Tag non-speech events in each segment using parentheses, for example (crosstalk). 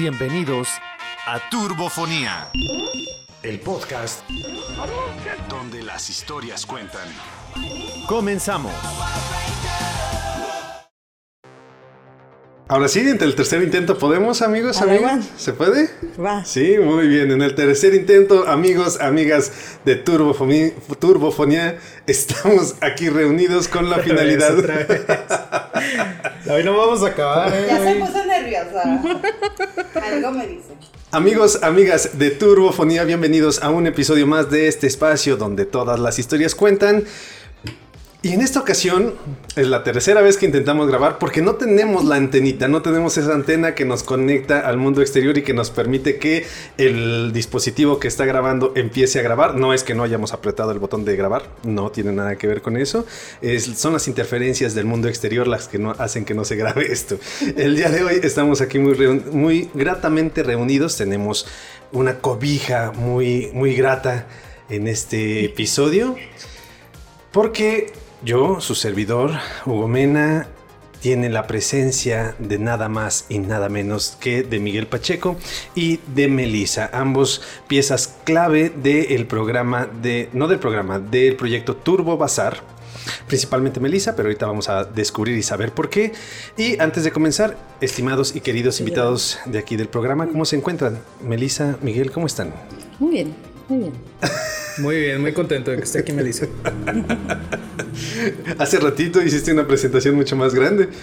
Bienvenidos a Turbofonía, el podcast donde las historias cuentan. Comenzamos. Ahora sí, entre el tercer intento, ¿podemos, amigos, amigas? ¿Se puede? Va. Sí, muy bien. En el tercer intento, amigos, amigas de Turbofonía, Turbofonía estamos aquí reunidos con la (laughs) finalidad. Otra vez. (laughs) Hoy no vamos a acabar, ¿eh? Ya se (laughs) Algo me dice. Amigos, amigas de Turbofonía, bienvenidos a un episodio más de este espacio donde todas las historias cuentan. Y en esta ocasión es la tercera vez que intentamos grabar porque no tenemos la antenita, no tenemos esa antena que nos conecta al mundo exterior y que nos permite que el dispositivo que está grabando empiece a grabar. No es que no hayamos apretado el botón de grabar, no tiene nada que ver con eso. Es- son las interferencias del mundo exterior las que no hacen que no se grabe esto. El día de hoy estamos aquí muy, muy gratamente reunidos, tenemos una cobija muy, muy grata en este episodio. Porque yo, su servidor, Hugo Mena, tiene la presencia de nada más y nada menos que de Miguel Pacheco y de Melissa, ambos piezas clave del programa de, no del programa, del proyecto Turbo Bazar. Principalmente Melissa, pero ahorita vamos a descubrir y saber por qué. Y antes de comenzar, estimados y queridos invitados de aquí del programa, ¿cómo se encuentran? Melissa, Miguel, ¿cómo están? Muy bien, muy bien. Muy bien, muy contento de que esté aquí Melissa. (laughs) Hace ratito hiciste una presentación mucho más grande. (laughs)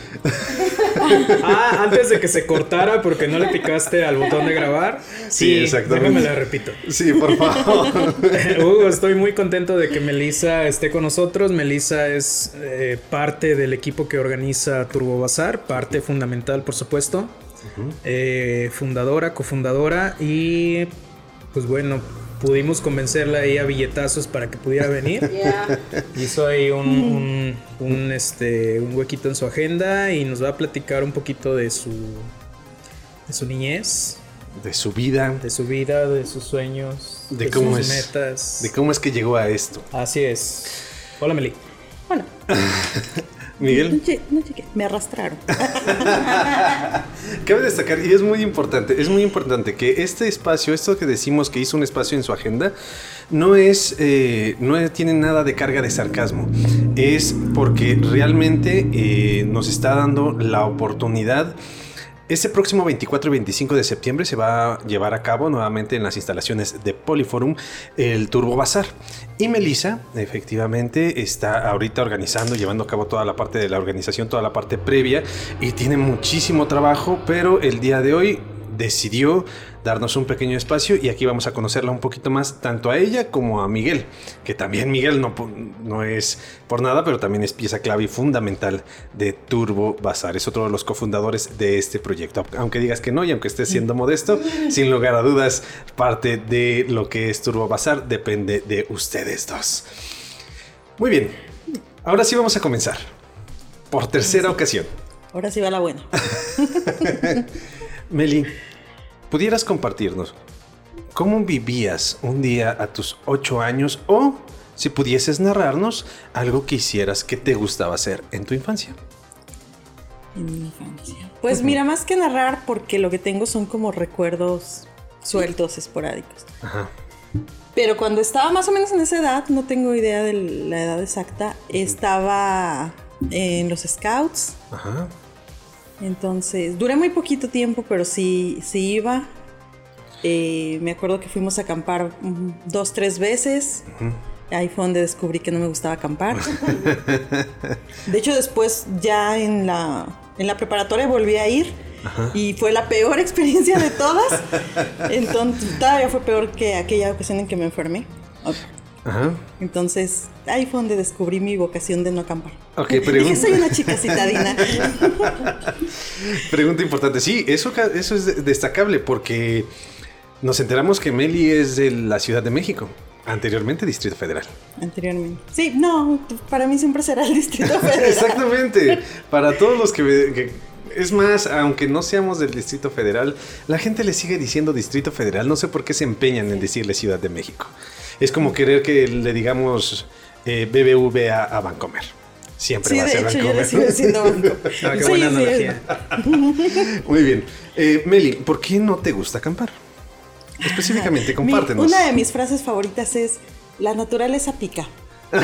Ah, antes de que se cortara porque no le picaste al botón de grabar. Sí, Sí, exactamente. Déjame la repito. Sí, por favor. (laughs) Hugo, estoy muy contento de que Melissa esté con nosotros. Melissa es eh, parte del equipo que organiza Turbo Bazar, parte fundamental, por supuesto. Eh, fundadora, cofundadora y pues bueno, pudimos convencerla ahí a billetazos para que pudiera venir. (laughs) Hizo ahí un, un, un, este, un huequito en su agenda y nos va a platicar un poquito de su, de su niñez, de su vida, de su vida, de sus sueños, De de, cómo sus es- metas. de cómo es que llegó a esto. Así es. Hola Meli. Bueno, (laughs) no, Miguel, llegué, no llegué, me arrastraron. (laughs) cabe destacar, y es muy importante, es muy importante que este espacio, esto que decimos que hizo un espacio en su agenda, no es, eh, no tiene nada de carga de sarcasmo. Es porque realmente eh, nos está dando la oportunidad. Este próximo 24 y 25 de septiembre se va a llevar a cabo nuevamente en las instalaciones de Poliforum el Turbo Bazar. Y Melissa, efectivamente, está ahorita organizando, llevando a cabo toda la parte de la organización, toda la parte previa, y tiene muchísimo trabajo, pero el día de hoy decidió darnos un pequeño espacio y aquí vamos a conocerla un poquito más, tanto a ella como a Miguel, que también Miguel no, no es por nada, pero también es pieza clave y fundamental de Turbo Bazar, es otro de los cofundadores de este proyecto, aunque digas que no y aunque estés siendo modesto, sin lugar a dudas, parte de lo que es Turbo Bazar depende de ustedes dos. Muy bien, ahora sí vamos a comenzar, por tercera ocasión. Ahora sí va la buena. (laughs) Meli, ¿pudieras compartirnos cómo vivías un día a tus ocho años o si pudieses narrarnos algo que hicieras que te gustaba hacer en tu infancia? En mi infancia. Pues mira, más que narrar, porque lo que tengo son como recuerdos sueltos, esporádicos. Ajá. Pero cuando estaba más o menos en esa edad, no tengo idea de la edad exacta, estaba en los scouts. Ajá. Entonces, duré muy poquito tiempo, pero sí, sí iba. Eh, me acuerdo que fuimos a acampar dos, tres veces. Ahí fue donde descubrí que no me gustaba acampar. (laughs) De hecho, después ya en la, en la preparatoria volví a ir. Y fue la peor (laughs) experiencia de todas. Entonces, todavía fue peor que aquella ocasión en que me enfermé. Ajá. Entonces, ahí fue donde descubrí mi vocación de no acampar. Ok, (laughs) pregunta. soy una chica citadina. (laughs) Pregunta importante. Sí, eso, eso es de- destacable porque nos enteramos que Meli es de la Ciudad de México, anteriormente Distrito Federal. Anteriormente. Sí, no, para mí siempre será el Distrito (laughs) Federal. Exactamente. Para todos los que, que- Es más, aunque no seamos del Distrito Federal, la gente le sigue diciendo Distrito Federal. No sé por qué se empeñan en decirle Ciudad de México. Es como querer que le digamos eh, BBVA a Bancomer. siempre va a ser hecho, Vancouver. yo le sigo diciendo Vancouver. (laughs) Ah, qué Sí, buena sí. analogía. (laughs) Muy bien. Eh, Meli, ¿por qué no te gusta acampar? Específicamente, Mi- compártenos. una de mis frases favoritas es, la naturaleza pica. (laughs)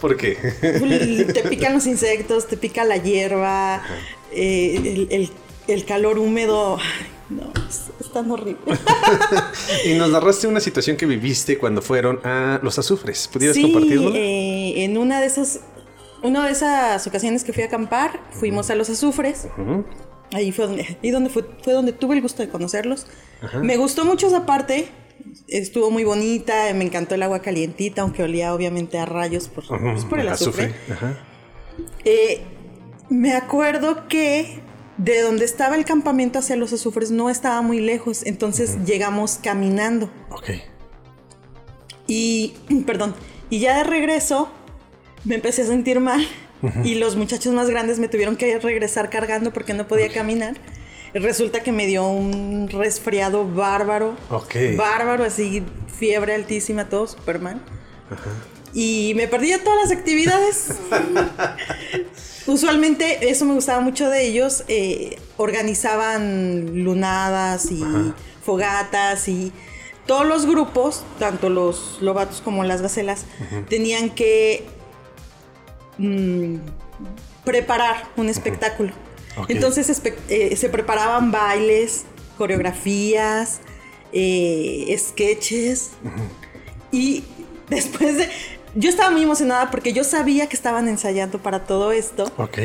¿Por qué? te pican los insectos, te pica la hierba, eh, el, el- el calor húmedo. Ay, no, es tan horrible. (laughs) y nos narraste una situación que viviste cuando fueron a los azufres. ¿Pudieras sí, compartirlo? eh, en una de esas, una de esas ocasiones que fui a acampar, fuimos a los azufres. Ahí fue donde, ahí donde fue, fue donde tuve el gusto de conocerlos. Me gustó mucho esa parte. Estuvo muy bonita, me encantó el agua calientita, aunque olía obviamente a rayos por, pues, por el azufre. Ajá. Eh, me acuerdo que de donde estaba el campamento hacia los azufres no estaba muy lejos, entonces llegamos caminando. Ok. Y, (clears throat) perdón, y ya de regreso me empecé a sentir mal y los muchachos más grandes me tuvieron que regresar cargando porque no podía caminar. Resulta que me dio un resfriado bárbaro. Ok. Bárbaro, así, fiebre altísima, todo Superman. Y me perdí de todas las actividades. (laughs) Usualmente, eso me gustaba mucho de ellos. eh, organizaban lunadas y fogatas y todos los grupos, tanto los lobatos como las gacelas, tenían que mm, preparar un espectáculo. Entonces espe- eh, se preparaban bailes, coreografías, eh, sketches. Y después de... Yo estaba muy emocionada porque yo sabía que estaban ensayando para todo esto. Ok.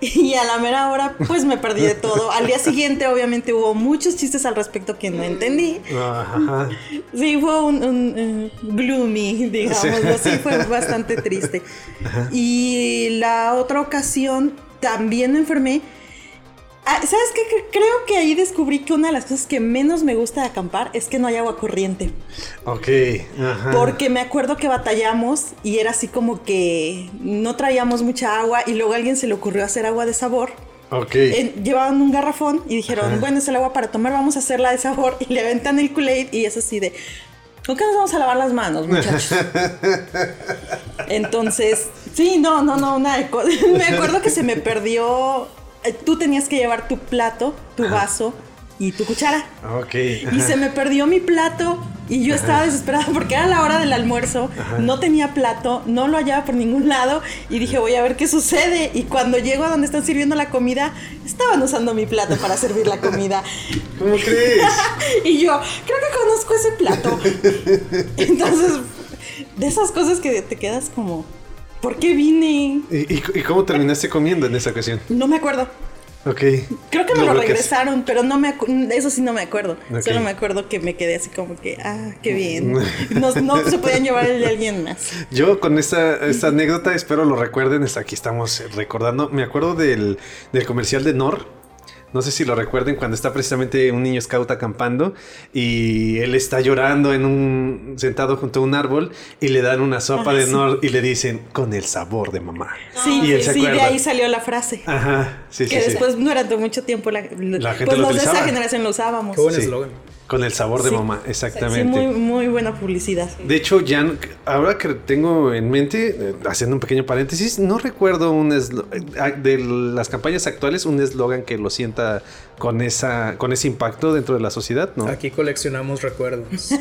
Y a la mera hora, pues me perdí de todo. Al día siguiente, obviamente, hubo muchos chistes al respecto que no entendí. Ajá. Sí, fue un, un, eh, gloomy, digámoslo. Sí, fue bastante triste. Y la otra ocasión también me enfermé. Ah, ¿Sabes qué? Cre- Creo que ahí descubrí que una de las cosas que menos me gusta de acampar es que no hay agua corriente. Ok. Ajá. Porque me acuerdo que batallamos y era así como que no traíamos mucha agua y luego a alguien se le ocurrió hacer agua de sabor. Ok. Llevaban un garrafón y dijeron, bueno, es el agua para tomar, vamos a hacerla de sabor. (laughs) Y le aventan el Kool-Aid y es así de, ¿con qué nos vamos a lavar las manos, muchachos? (laughs) Entonces, sí, no, no, no, una de (laughs) Me acuerdo que se me perdió. Eh, Tú tenías que llevar tu plato, tu vaso y tu cuchara. Ok. Y se me perdió mi plato y yo estaba desesperada porque era la hora del almuerzo, no tenía plato, no lo hallaba por ningún lado y dije voy a ver qué sucede. Y cuando llego a donde están sirviendo la comida, estaban usando mi plato para servir la comida. (laughs) ¿Cómo crees? (laughs) Y yo, creo que conozco ese plato. (laughs) Entonces, de esas cosas que te quedas como, ¿por qué vine? ¿Y, y, y cómo terminaste comiendo en esa ocasión? No me acuerdo. Ok. Creo que me lo regresaron, pero no me eso sí no me acuerdo. Solo me acuerdo que me quedé así como que, ah, qué bien. (laughs) No, no se podían llevar el de alguien más. Yo con esta, esta anécdota, espero lo recuerden, es- aquí estamos recordando, me acuerdo del, del comercial de Nor. No sé si lo recuerden cuando está precisamente un niño scout acampando y él está llorando en un sentado junto a un árbol y le dan una sopa Ah, de sí. Nor y le dicen con el sabor de mamá. Sí, y él se sí, de ahí salió la frase. Ajá, sí, sí, que sí. después no durante mucho tiempo la, La gente pues lo los de esa generación lo usábamos. Qué buen Sí. eslogan. Con el sabor de Sí. mamá, Sí, exactamente. muy, muy buena publicidad. De hecho, ya n- ahora que tengo en mente, eh, haciendo un pequeño paréntesis, no recuerdo un eh, de las campañas actuales un eslogan que lo sienta con esa con ese impacto dentro de la sociedad, ¿no? Aquí coleccionamos recuerdos. (laughs)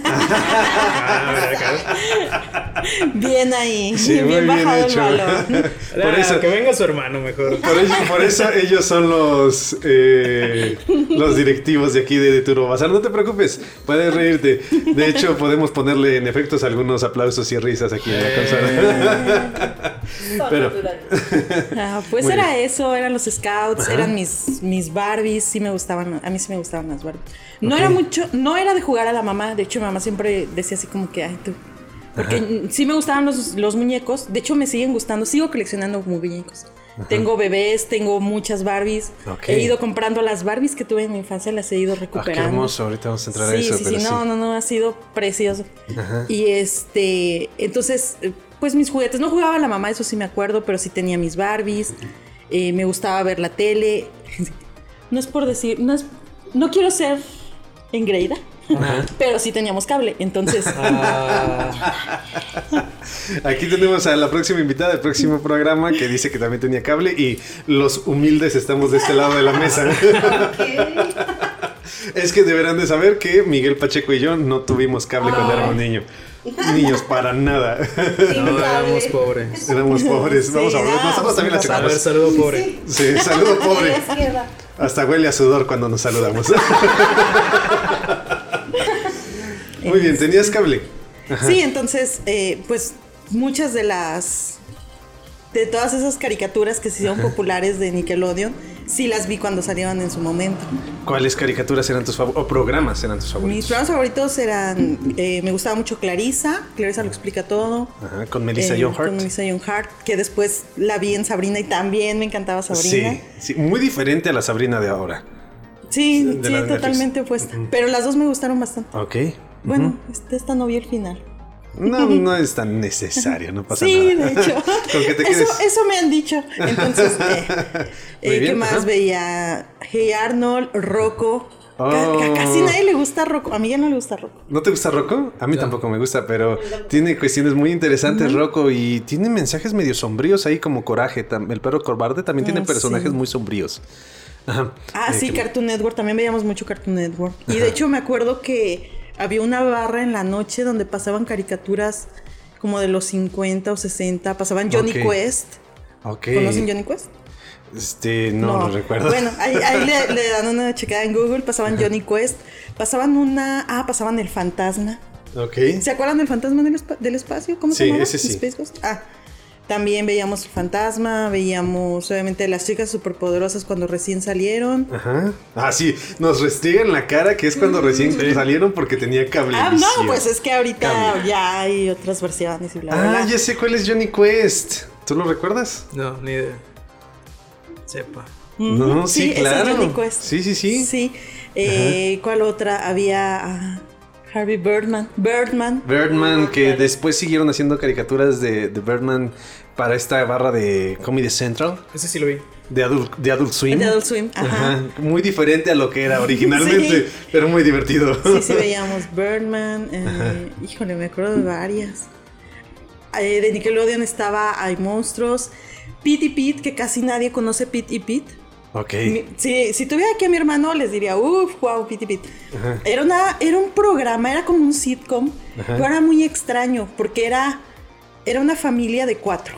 Ah, Bien ahí, Sí, muy bien bien bajado hecho. el balón. acá. Por Ah, eso- Que venga su hermano mejor. Por eso, por eso ellos son los eh, los directivos de aquí de, de Turbo Bazar. No te preocupes, puedes reírte. De hecho, podemos ponerle en efectos algunos aplausos y risas aquí en la consola. Son Pero-. (laughs) Ah, pues era bien. eso, eran los scouts, eran mis, mis Barbies, sí me gustaban, a mí sí me gustaban las Barbies. No era mucho, no era de jugar a la mamá, de hecho mi mamá siempre decía así como que, ay tú. Porque sí me gustaban los, los muñecos, de hecho me siguen gustando, sigo coleccionando muñecos. Tengo bebés, tengo muchas Barbies. He ido comprando las Barbies que tuve en mi infancia, las he ido Ah, qué recuperando. hermoso. Ahorita vamos a entrar a Sí, eso. sí, pero sí, no, no, no, ha sido precioso. Y este, entonces, pues mis juguetes, no jugaba a la mamá, eso sí me acuerdo, pero sí tenía mis Barbies, eh, me gustaba ver la tele. (laughs) No es por decir, no es, no quiero ser engreída, Pero sí teníamos cable, entonces. Ah, (laughs) Aquí tenemos a la próxima invitada del próximo programa que dice que también tenía cable y los humildes estamos de este lado de la mesa. (laughs) (laughs) es que deberán de saber que Miguel Pacheco y yo no tuvimos cable cuando éramos niños. Niños, para nada. no, éramos pobres. Éramos pobres. Vamos a ver, Sí, nosotros también la A ver, saludo pobre. Sí, saludo pobre. Hasta huele a sudor cuando nos saludamos. Muy bien, tenías cable. Sí, entonces, eh, pues muchas de las. De todas esas caricaturas que se hicieron populares de Nickelodeon, sí las vi cuando salieron en su momento. ¿Cuáles caricaturas eran tus favoritos? O programas eran tus Mis favoritos. programas favoritos eran. eh, me gustaba mucho Clarisa. Clarisa lo explica todo. Ajá, con Melissa Eh, John Hart. Con Melissa John Hart, que después la vi en Sabrina y también me encantaba Sabrina. Sí, sí, muy diferente a la Sabrina de ahora. Sí, sí, totalmente opuesta. Pero las dos me gustaron bastante. Ok. Bueno, este- esta no vi el final. No, (laughs) no es tan necesario, no pasa Sí, nada. de hecho. (laughs) Te eso, eso me han dicho. Entonces, (laughs) eh, eh, ¿qué más ajá. veía? Hey Arnold, Rocco. Oh. ca- casi nadie le gusta Rocco. A mí ya no le gusta Rocco. ¿No te gusta Rocco? A mí tampoco me gusta, pero tiene cuestiones muy interesantes Rocco y tiene mensajes medio sombríos ahí como Coraje. El perro cobarde también tiene Ah, personajes sí. muy sombríos. Ajá. Ah, Eh, sí, que- Cartoon Network. También veíamos mucho Cartoon Network. Y de hecho me acuerdo que había una barra en la noche donde pasaban caricaturas como de los 50 o 60. Pasaban Johnny. Quest. Ok. ¿Conocen Johnny Quest? Este, no, lo recuerdo. Bueno, ahí, ahí le, (laughs) le dan una checada en Google. Pasaban Johnny Quest. Pasaban una. Ah, pasaban El Fantasma. Ok. ¿Se acuerdan del Fantasma del, espa- del Espacio? ¿Cómo Sí, se llama? ese sí. Space Ghost. Ah. También veíamos el fantasma, veíamos obviamente las chicas superpoderosas cuando recién salieron. Ajá. Ah, sí, nos restringen la cara que es cuando recién salieron porque tenía cable. Ah, no, pues es que ahorita ya hay otras versiones y bla, bla, Ah, bla. ya sé cuál es Johnny Quest. ¿Tú lo recuerdas? No, ni idea. Sepa. No, sí, es claro. Johnny Quest. Sí, sí, sí. Sí. Eh, ¿Cuál otra? Había ah, Harvey Birdman. Birdman. Birdman, que después siguieron haciendo caricaturas de, de Birdman para esta barra de Comedy Central, Ese sí lo vi. de Adult, de Adult Swim. De Adult Swim, ajá. Muy diferente a lo que era originalmente, Sí. pero muy divertido. Sí, sí, veíamos Birdman. eh, híjole, me acuerdo de varias. Eh, de Nickelodeon estaba Hay Monstruos. Pete y Pete, que casi nadie conoce Pete y Pete. Ok. Mi- Si, si tuviera aquí a mi hermano, les diría, uff, wow, Piti Pit. Era, una, era un programa, era como un sitcom, pero era muy extraño, porque era, era una familia de cuatro.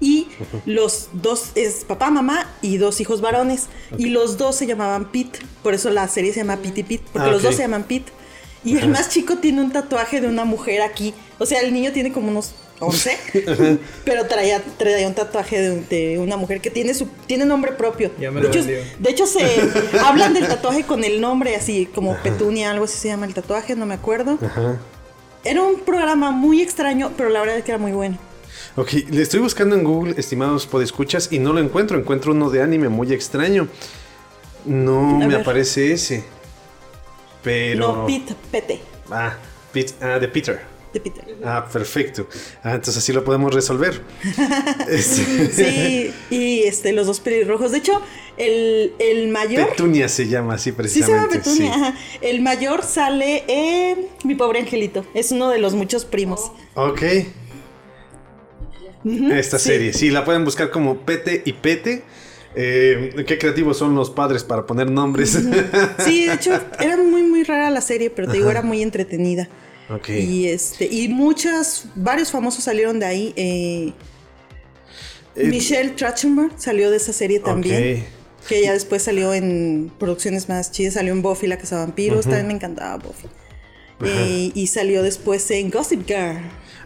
Y los dos, es papá, mamá y dos hijos varones. Y los dos se llamaban Pete, por eso la serie se llama Piti Pit, porque Ah, los dos se llaman Pete. Y el más chico tiene un tatuaje de una mujer aquí. O sea, el niño tiene como unos 11, (laughs) pero traía, traía un tatuaje de, de una mujer que tiene su tiene nombre propio. Ya me de, lo hecho, vendió. de hecho, se (laughs) hablan del tatuaje con el nombre así, como Petunia, algo así se llama el tatuaje, no me acuerdo. Era un programa muy extraño, pero la verdad es que era muy bueno. Ok, le estoy buscando en Google, estimados podescuchas, y no lo encuentro. Encuentro uno de anime muy extraño. No A me ver. aparece ese. Pero. No, Pete, Pete, Ah, Pete- ah, de Peter. De Peter. Ah, perfecto. Ah, entonces así lo podemos resolver. (laughs) Sí, y este, los dos pelirrojos. De hecho, el, el mayor. Petunia se llama así Sí, se precisamente. llama Petunia. sí. El mayor sale en Mi pobre angelito. Es uno de los muchos primos. Ok. Esta sí. serie, sí, la pueden buscar como Pete y Pete. Eh, qué creativos son los padres para poner nombres. Sí, de hecho, (laughs) era muy, muy rara la serie, pero te digo, era muy entretenida. Y este, y muchas, varios famosos salieron de ahí. eh, Eh, Michelle Trachtenberg salió de esa serie también. Que ya después salió en producciones más chidas. Salió en Buffy, la Casa de Vampiros. También me encantaba Buffy. Eh, y salió después en Gossip Girl.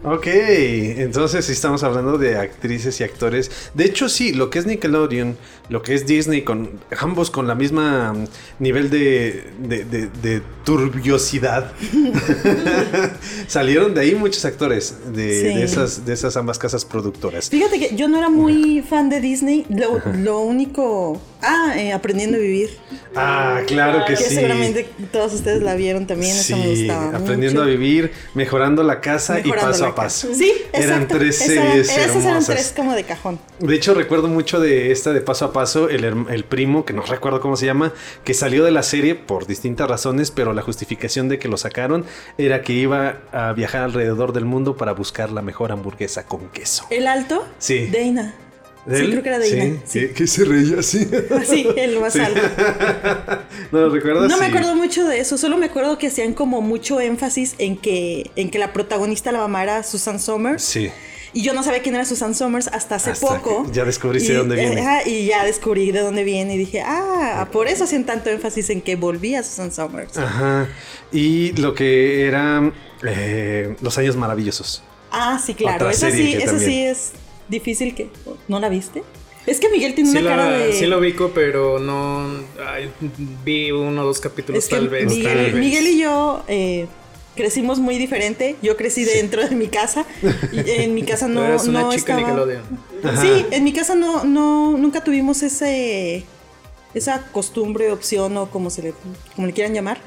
Ok, entonces sí estamos hablando de actrices y actores. De hecho, sí, lo que es Nickelodeon, lo que es Disney, con ambos con la misma mm, nivel de, de, de- de turbiosidad. (laughs) Salieron de ahí muchos actores de, Sí. de esas, de esas ambas casas productoras. Fíjate que yo no era muy fan de Disney. Lo, lo único. Ah, eh, Aprendiendo a Vivir. Ah, claro que Que sí. seguramente todos ustedes la vieron también. Esa me Sí, gustaba. aprendiendo mucho. a vivir, mejorando la casa Mejorando y paso a Sí, Eran tres Esa- series Esas eran hermosas. tres como de cajón. De hecho, recuerdo mucho de esta de paso a paso, el, el primo, que no recuerdo cómo se llama, que salió de la serie por distintas razones, pero la justificación de que lo sacaron era que iba a viajar alrededor del mundo para buscar la mejor hamburguesa con queso. ¿El alto? Sí. Deina. ¿De Sí, él? creo que era Deina. Sí, Sí. que, se reía así. Sí, el más alto. ¿No lo recuerdas? No me acuerdo mucho de eso, solo me acuerdo que hacían como mucho énfasis en que, en que la protagonista, la mamá, era Susan Somers. Sí. Y yo no sabía quién era Susan Somers hasta hace Hasta poco. ya descubriste de dónde viene. ajá, y ya descubrí de dónde viene y dije, ah, por eso hacían tanto énfasis en que volvía Susan Somers. Ajá. Y lo que era eh, Los Años Maravillosos. Ah, sí, claro. Otra serie sí, también. sí es difícil que. ¿No la viste? Es que Miguel tiene Sí, una cara de. sí lo ubico, pero no. ay, vi uno o dos capítulos es que tal vez. Miguel, tal vez. Miguel y yo eh, crecimos muy diferente. Yo crecí dentro de mi casa. Y en mi casa no, (laughs) Eres una no chica estaba. Sí, en mi casa no, no, nunca tuvimos ese, esa costumbre, opción o como se le, como le quieran llamar,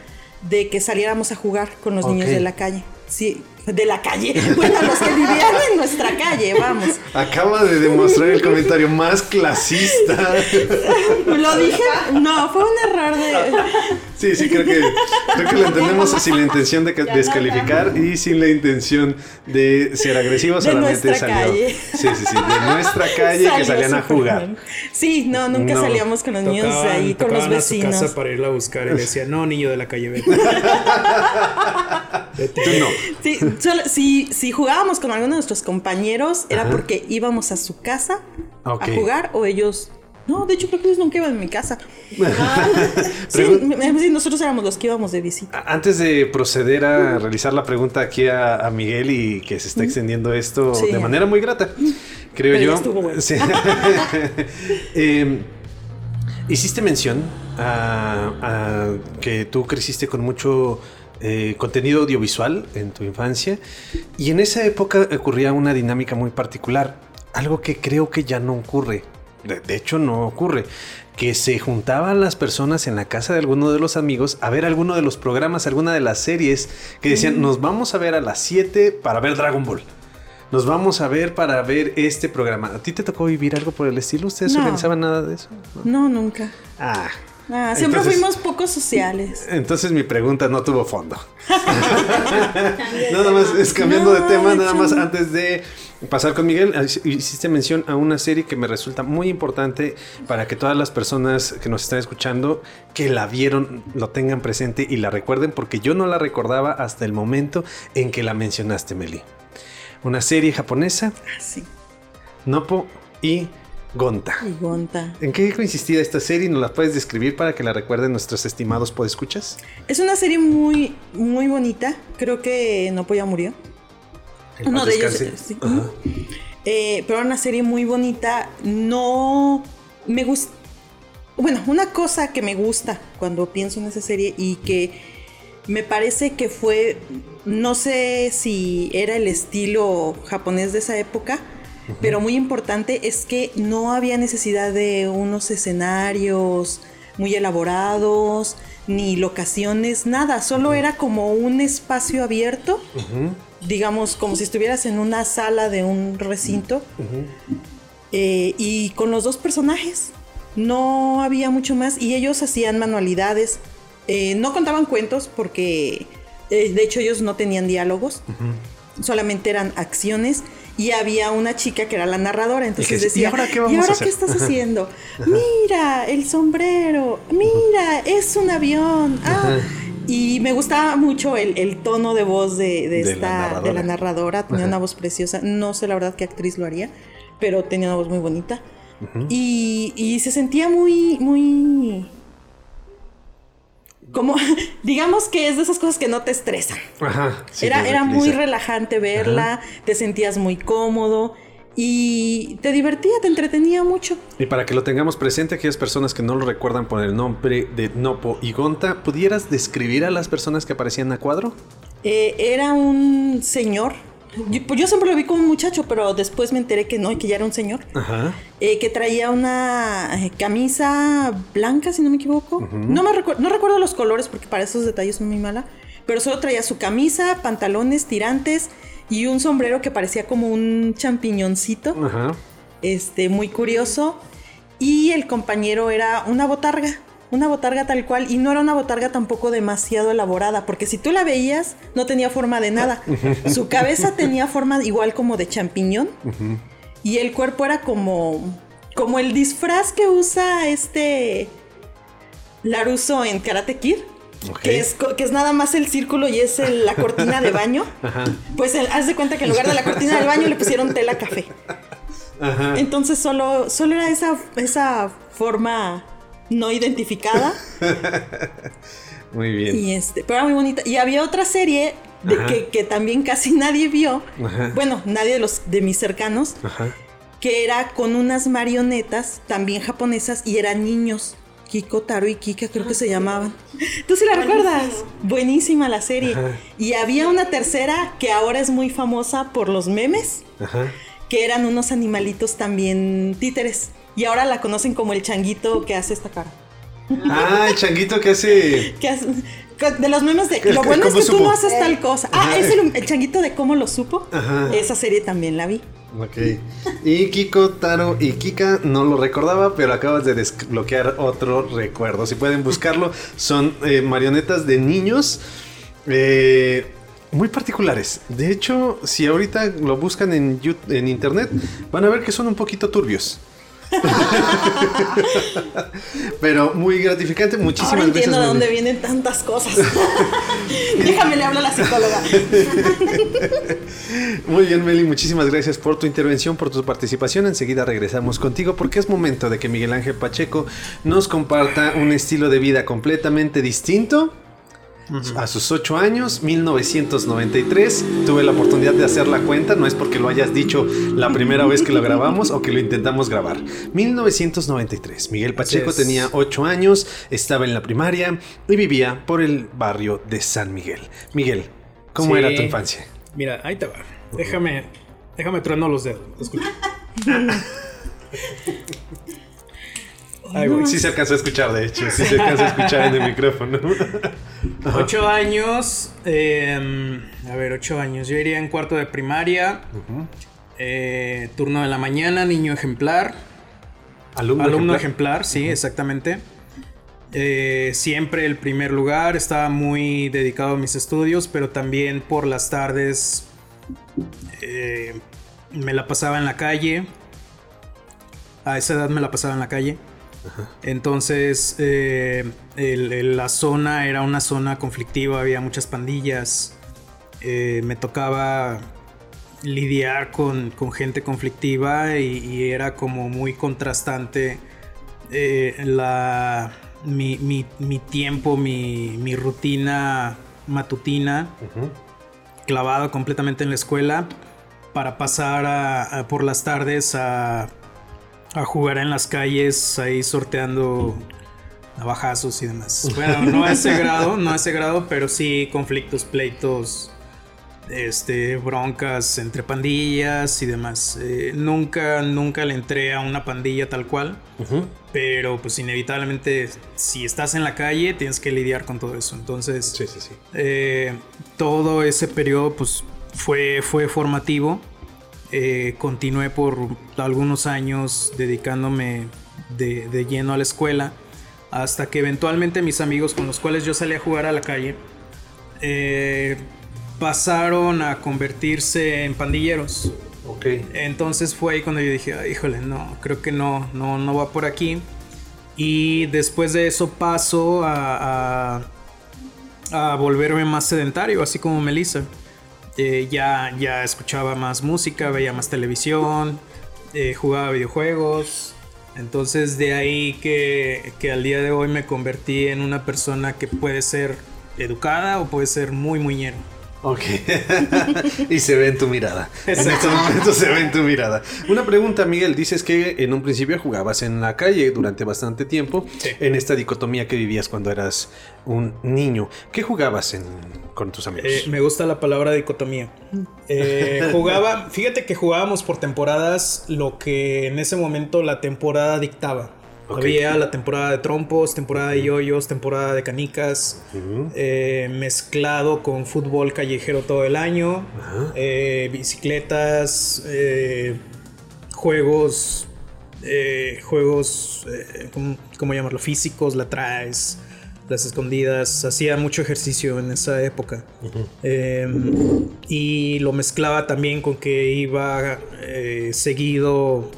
de que saliéramos a jugar con los niños de la calle. Sí, de la calle. (laughs) Bueno, los que vivían en nuestra calle, vamos. Acaba de demostrar el comentario más clasista. (laughs) Lo dije, no, fue un error de. Sí, sí, creo que, creo que lo entendemos sin la intención de ca- descalificar y sin la intención de ser agresivo, De solamente nuestra salió. calle. Sí, sí, sí, de nuestra calle que salían a jugar. Sí, no, nunca No. salíamos con los niños ahí, con los tocaban a su vecinos. casa para irla a buscar y le decía, no, niño de la calle, vete. Vete. (laughs) Tú no. Sí, solo- si, si jugábamos con alguno de nuestros compañeros, era Ajá. porque íbamos a su casa a jugar o ellos. No, de hecho, creo que ellos nunca iban a mi casa. (laughs) sí, nosotros éramos los que íbamos de visita. Antes de proceder a realizar la pregunta aquí a, a Miguel y que se está extendiendo esto Sí. de manera muy grata, creo Pero yo. estuvo bueno. Sí. (laughs) Eh, hiciste mención a, a que tú creciste con mucho eh, contenido audiovisual en tu infancia y en esa época ocurría una dinámica muy particular, algo que creo que ya no ocurre. De, de hecho, no ocurre. Que se juntaban las personas en la casa de alguno de los amigos a ver alguno de los programas, alguna de las series que decían, nos vamos a ver a las 7 para ver Dragon Ball. Nos vamos a ver para ver este programa. ¿A ti te tocó vivir algo por el estilo? ¿Ustedes No. organizaban nada de eso? No, nunca. Ah. Ah, siempre Entonces- fuimos poco sociales. Entonces mi pregunta no tuvo fondo. (laughs) (laughs) nada más, es cambiando de tema, nada más antes de pasar con Miguel, hiciste mención a una serie que me resulta muy importante para que todas las personas que nos están escuchando, que la vieron, lo tengan presente y la recuerden, porque yo no la recordaba hasta el momento en que la mencionaste, Meli. Una serie japonesa, Ah, sí. Nopo y Gonta. Y Gonta. ¿En qué consistía esta serie? ¿Nos la puedes describir para que la recuerden nuestros estimados podescuchas? Es una serie muy, muy bonita. Creo que Nopo ya murió. Uno de ellos. sí. Eh, pero era una serie muy bonita. No me gusta. Bueno, una cosa que me gusta cuando pienso en esa serie y que me parece que fue. No sé si era el estilo japonés de esa época, pero muy importante es que no había necesidad de unos escenarios muy elaborados, ni locaciones, nada. Solo era como un espacio abierto digamos, como si estuvieras en una sala de un recinto. Eh, y con los dos personajes. No había mucho más. Y ellos hacían manualidades. Eh, no contaban cuentos porque, eh, de hecho, ellos no tenían diálogos. Solamente eran acciones. Y había una chica que era la narradora. Entonces Y decía, ¿y ahora qué vamos a hacer?" estás (laughs) haciendo? Mira, el sombrero. Mira, es un avión. Ah. Y me gustaba mucho el, el tono de voz de, de De la esta, narradora. de la narradora. Tenía Ajá. una voz preciosa. No sé la verdad qué actriz lo haría, pero tenía una voz muy bonita. y, y se sentía muy, muy... Como, (laughs) digamos que es de esas cosas que no te estresan. Ajá. sí, era era muy relajante verla, te sentías muy cómodo y te divertía, te entretenía mucho. Y para que lo tengamos presente, aquellas personas que no lo recuerdan por el nombre de Nopo y Gonta, ¿pudieras describir a las personas que aparecían a cuadro? Eh, era un señor. Yo, pues yo siempre lo vi como un muchacho, pero después me enteré que no, que ya era un señor. Ajá. eh, que traía una eh, camisa blanca, si no me equivoco. no, me recu- no recuerdo los colores porque para esos detalles soy muy mala. Pero solo traía su camisa, pantalones, tirantes y un sombrero que parecía como un champiñoncito. Ajá. Este, muy curioso. Y el compañero era una botarga. Una botarga tal cual. Y no era una botarga tampoco demasiado elaborada. Porque si tú la veías, no tenía forma de nada. (laughs) Su cabeza tenía forma igual como de champiñón. Y el cuerpo era como. Como el disfraz que usa este. Laruso en Karate Kid. Que, es, que es nada más el círculo y es el- la cortina de baño. (laughs) Ajá. Pues el- haz de cuenta que en lugar de la cortina del baño le pusieron tela café. Ajá. Entonces solo, solo era esa, esa forma no identificada. (laughs) Muy bien. y este, pero era muy bonita. Y había otra serie de que, que también casi nadie vio. Ajá. Bueno, nadie de los de mis cercanos. Ajá. Que era con unas marionetas también japonesas y eran niños. Kiko, Taro y Kika creo que se llamaban. ¿Tú sí la recuerdas? Buenísima la serie. Ajá. Y había una tercera que ahora es muy famosa por los memes. Ajá. que eran unos animalitos también títeres. Y ahora la conocen como el changuito que hace esta cara. Ah, el changuito que hace. Que hace- de los memes de ¿Qué- lo bueno es que tú no haces tal cosa. Ah, es el, el changuito de cómo lo supo. Ajá. Esa serie también la vi. Ok. Y Kiko, Taro y Kika no lo recordaba, pero acabas de desbloquear otro recuerdo. Si pueden buscarlo, son eh, marionetas de niños. eh, muy particulares. De hecho, si ahorita lo buscan en, internet, van a ver que son un poquito turbios. (laughs) Pero muy gratificante. Muchísimas Ahora entiendo de dónde vienen tantas cosas. (laughs) Déjame le hablo a la psicóloga. (laughs) Muy bien, Meli, muchísimas gracias por tu intervención, por tu participación. Enseguida regresamos contigo porque es momento de que Miguel Ángel Pacheco nos comparta un estilo de vida completamente distinto. A sus 8 años, 1993, tuve la oportunidad de hacer la cuenta, no es porque lo hayas dicho la primera vez que lo grabamos o que lo intentamos grabar. 1993, Miguel Pacheco tenía 8 años, estaba en la primaria y vivía por el barrio de San Miguel. Miguel, ¿cómo Sí. era tu infancia? Mira, ahí te va. Déjame, déjame trueno los dedos. Escucha. (laughs) Voy. Sí se alcanzó a escuchar, de hecho. Sí se (laughs) alcanzó a escuchar en el micrófono. (laughs) Ocho años. eh, a ver, ocho años. Yo iría en cuarto de primaria. eh, turno de la mañana, niño ejemplar. Alumno, Alumno ejemplar. ejemplar, sí, exactamente. Eh, siempre el primer lugar. Estaba muy dedicado a mis estudios, pero también por las tardes eh, me la pasaba en la calle. A esa edad me la pasaba en la calle. Entonces, eh, el- el- la zona era una zona conflictiva, había muchas pandillas. Eh, me tocaba lidiar con, con gente conflictiva y, y era como muy contrastante eh, la, mi, mi- mi tiempo, mi, mi rutina matutina Ujú. clavado completamente en la escuela para pasar a- a- por las tardes a, a jugar en las calles ahí sorteando navajazos y demás. (laughs) Bueno, no a ese grado, no a ese grado, pero sí conflictos, pleitos, este, broncas entre pandillas y demás. Eh, nunca, nunca le entré a una pandilla tal cual, pero pues inevitablemente si estás en la calle tienes que lidiar con todo eso. Entonces, Sí, sí, sí. eh, todo ese periodo pues fue, fue formativo. Eh, continué por algunos años dedicándome de, de lleno a la escuela. Hasta que eventualmente mis amigos con los cuales yo salí a jugar a la calle eh, pasaron a convertirse en pandilleros. Ok. Entonces fue ahí cuando yo dije, "Ay, híjole, no, creo que no, no, no va por aquí. Y después de eso paso a, a, a volverme más sedentario, así como Melissa. Eh, ya, ya escuchaba más música, veía más televisión, eh, jugaba videojuegos. Entonces de ahí que, que al día de hoy me convertí en una persona que puede ser educada o puede ser muy muñero. Ok. (laughs) y se ve en tu mirada. En estos momentos se ve en tu mirada. Una pregunta, Miguel. Dices que en un principio jugabas en la calle durante bastante tiempo. Sí. En esta dicotomía que vivías cuando eras un niño. ¿Qué jugabas en- con tus amigos? Eh, me gusta la palabra dicotomía. Eh, (laughs) jugaba, fíjate que jugábamos por temporadas lo que en ese momento la temporada dictaba. Había la temporada de trompos, temporada de yoyos, temporada de canicas, eh, mezclado con fútbol callejero todo el año, eh, bicicletas, eh, juegos, juegos, ¿cómo, ¿cómo, llamarlo? Físicos, la traes, las escondidas. Hacía mucho ejercicio en esa época. Em, y lo mezclaba también con que iba seguido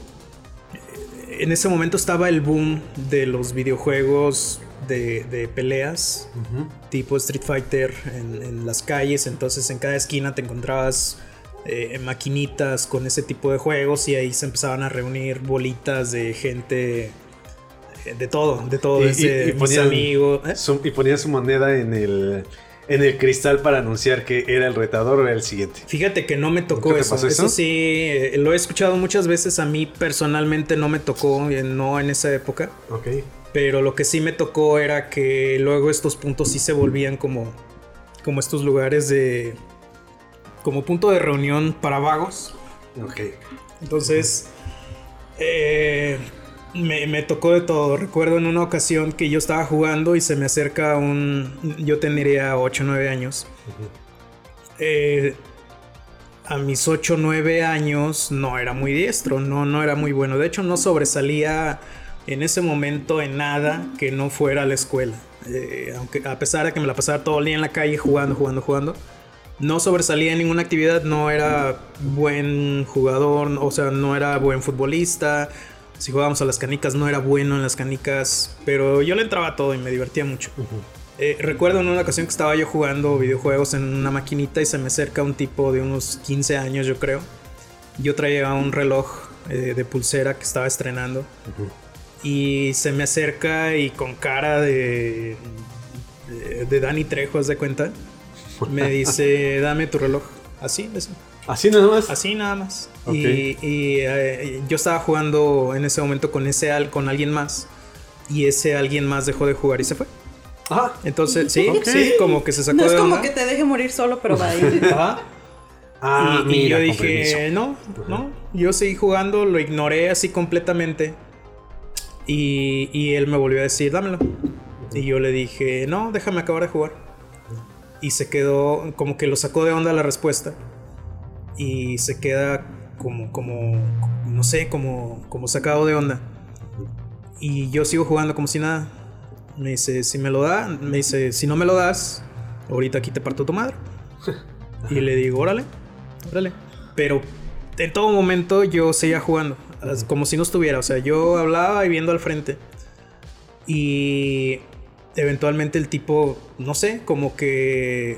en ese momento estaba el boom de los videojuegos de, peleas, tipo Street Fighter en, las calles. Entonces en cada esquina te encontrabas eh, maquinitas con ese tipo de juegos y ahí se empezaban a reunir bolitas de gente eh, de todo, de todo, y, mis amigos. ¿eh? y ponía su moneda en el en el cristal para anunciar que era el retador o era el siguiente. Fíjate que no me tocó eso. eso. sí, eh, lo he escuchado muchas veces. A mí personalmente no me tocó, eh, no en esa época. Ok. Pero lo que sí me tocó era que luego estos puntos sí se volvían como, como estos lugares de. como punto de reunión para vagos. Ok. Entonces. Eh, me, tocó de todo. Recuerdo en una ocasión que yo estaba jugando y se me acerca un... Yo tendría 8 o 9 años. Eh, a mis 8 o 9 años no era muy diestro, no, no era muy bueno. De hecho, no sobresalía en ese momento en nada que no fuera a la escuela. Eh, aunque a pesar de que me la pasaba todo el día en la calle jugando, jugando, jugando, no sobresalía en ninguna actividad, no era buen jugador, o sea, no era buen futbolista, si jugábamos a las canicas no era bueno en las canicas, pero yo le entraba todo y me divertía mucho. Eh, recuerdo en una ocasión que estaba yo jugando videojuegos en una maquinita y se me acerca un tipo de unos 15 años yo creo. Yo traía un reloj eh, de pulsera que estaba estrenando y se me acerca y con cara de, de, de Dani Trejo, ¿haz de cuenta? Me (laughs) dice, dame tu reloj. Así, así. ¿Así nada más? Así nada más. Y, eh, yo estaba jugando en ese momento con ese al, con alguien más. Y ese alguien más dejó de jugar y se fue. Ah. Entonces, sí, sí, como que se sacó no es como que te deje morir solo, pero va a ir. (laughs) Ah, y, yo dije, no, no. Yo seguí jugando, lo ignoré así completamente. Y, y él me volvió a decir, dámelo. Y yo le dije, no, déjame acabar de jugar. Y se quedó, como que lo sacó de onda la respuesta. Y se queda como, como, no sé, como, como sacado de onda. Y yo sigo jugando como si nada. Me dice, si me lo da, me dice, si no me lo das, ahorita aquí te parto tu madre. (laughs) y le digo, órale, órale. Pero en todo momento yo seguía jugando, como si no estuviera. O sea, yo hablaba y viendo al frente. Y eventualmente el tipo, no sé, como que...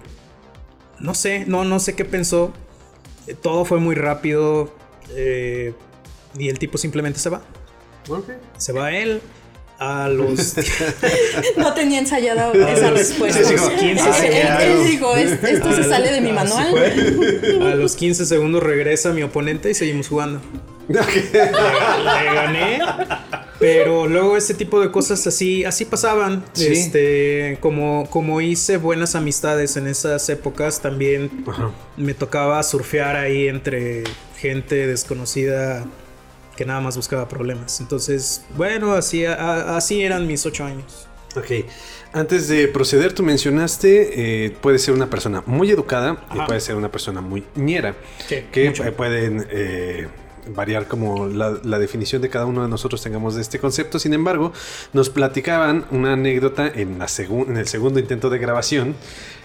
No sé, no, no sé qué pensó todo fue muy rápido eh, y el tipo simplemente se va. Se va él a los... (laughs) no tenía ensayada esa respuesta. él, dijo, esto se sale de mi manual. A los 15 segundos regresa mi oponente y seguimos jugando. (laughs) le, gané. Pero luego ese tipo de cosas así, así pasaban. Este, como, como hice buenas amistades en esas épocas, también me tocaba surfear ahí entre gente desconocida que nada más buscaba problemas. Entonces, bueno, así, así eran mis ocho años. Ok. Antes de proceder, tú mencionaste, eh, puede ser una persona muy educada y puede ser una persona muy ñera. que pueden eh, variar como la, definición de cada uno de nosotros tengamos de este concepto. Sin embargo, nos platicaban una anécdota en, la en el segundo intento de grabación,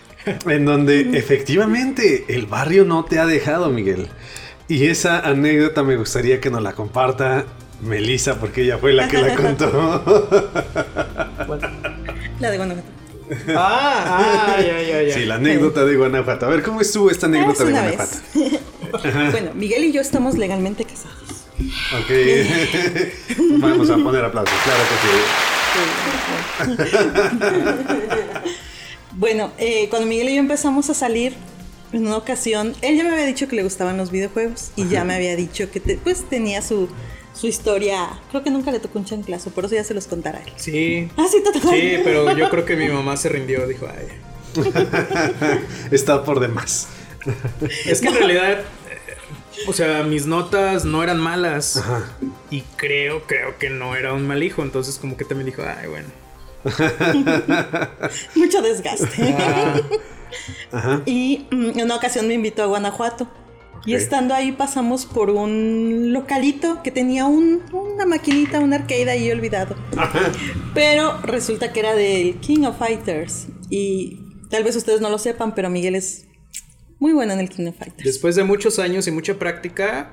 (laughs) en donde efectivamente el barrio no te ha dejado, Miguel. Y esa anécdota me gustaría que nos la comparta Melissa, porque ella fue la que la (laughs) contó. La de Guanajuato. Ah, ah, ya, ya, ya. Sí, la anécdota de Guanajuato. A ver, ¿cómo estuvo esta anécdota de Guanajuato? bueno, Miguel y yo estamos legalmente casados. Ok. (laughs) Vamos a poner aplausos, claro que sí. bueno, eh, cuando Miguel y yo empezamos a salir, en una ocasión, él ya me había dicho que le gustaban los videojuegos y ya me había dicho que pues tenía su, su historia. Creo que nunca le tocó un chanclazo, por eso ya se los contará él. Sí. Ah, sí, te Sí, pero yo creo que mi mamá se rindió, dijo, ay. (laughs) Está por demás. Es que en realidad o sea, mis notas no eran malas. Y creo, creo que no era un mal hijo. Entonces, como que también dijo, ay, bueno. (laughs) Mucho desgaste. (laughs) Y mm, en una ocasión me invitó a Guanajuato. Y estando ahí pasamos por un localito que tenía una maquinita, un arcade ahí olvidado. Pero resulta que era del King of Fighters. Y tal vez ustedes no lo sepan, pero Miguel es muy bueno en el King of Fighters. Después de muchos años y mucha práctica,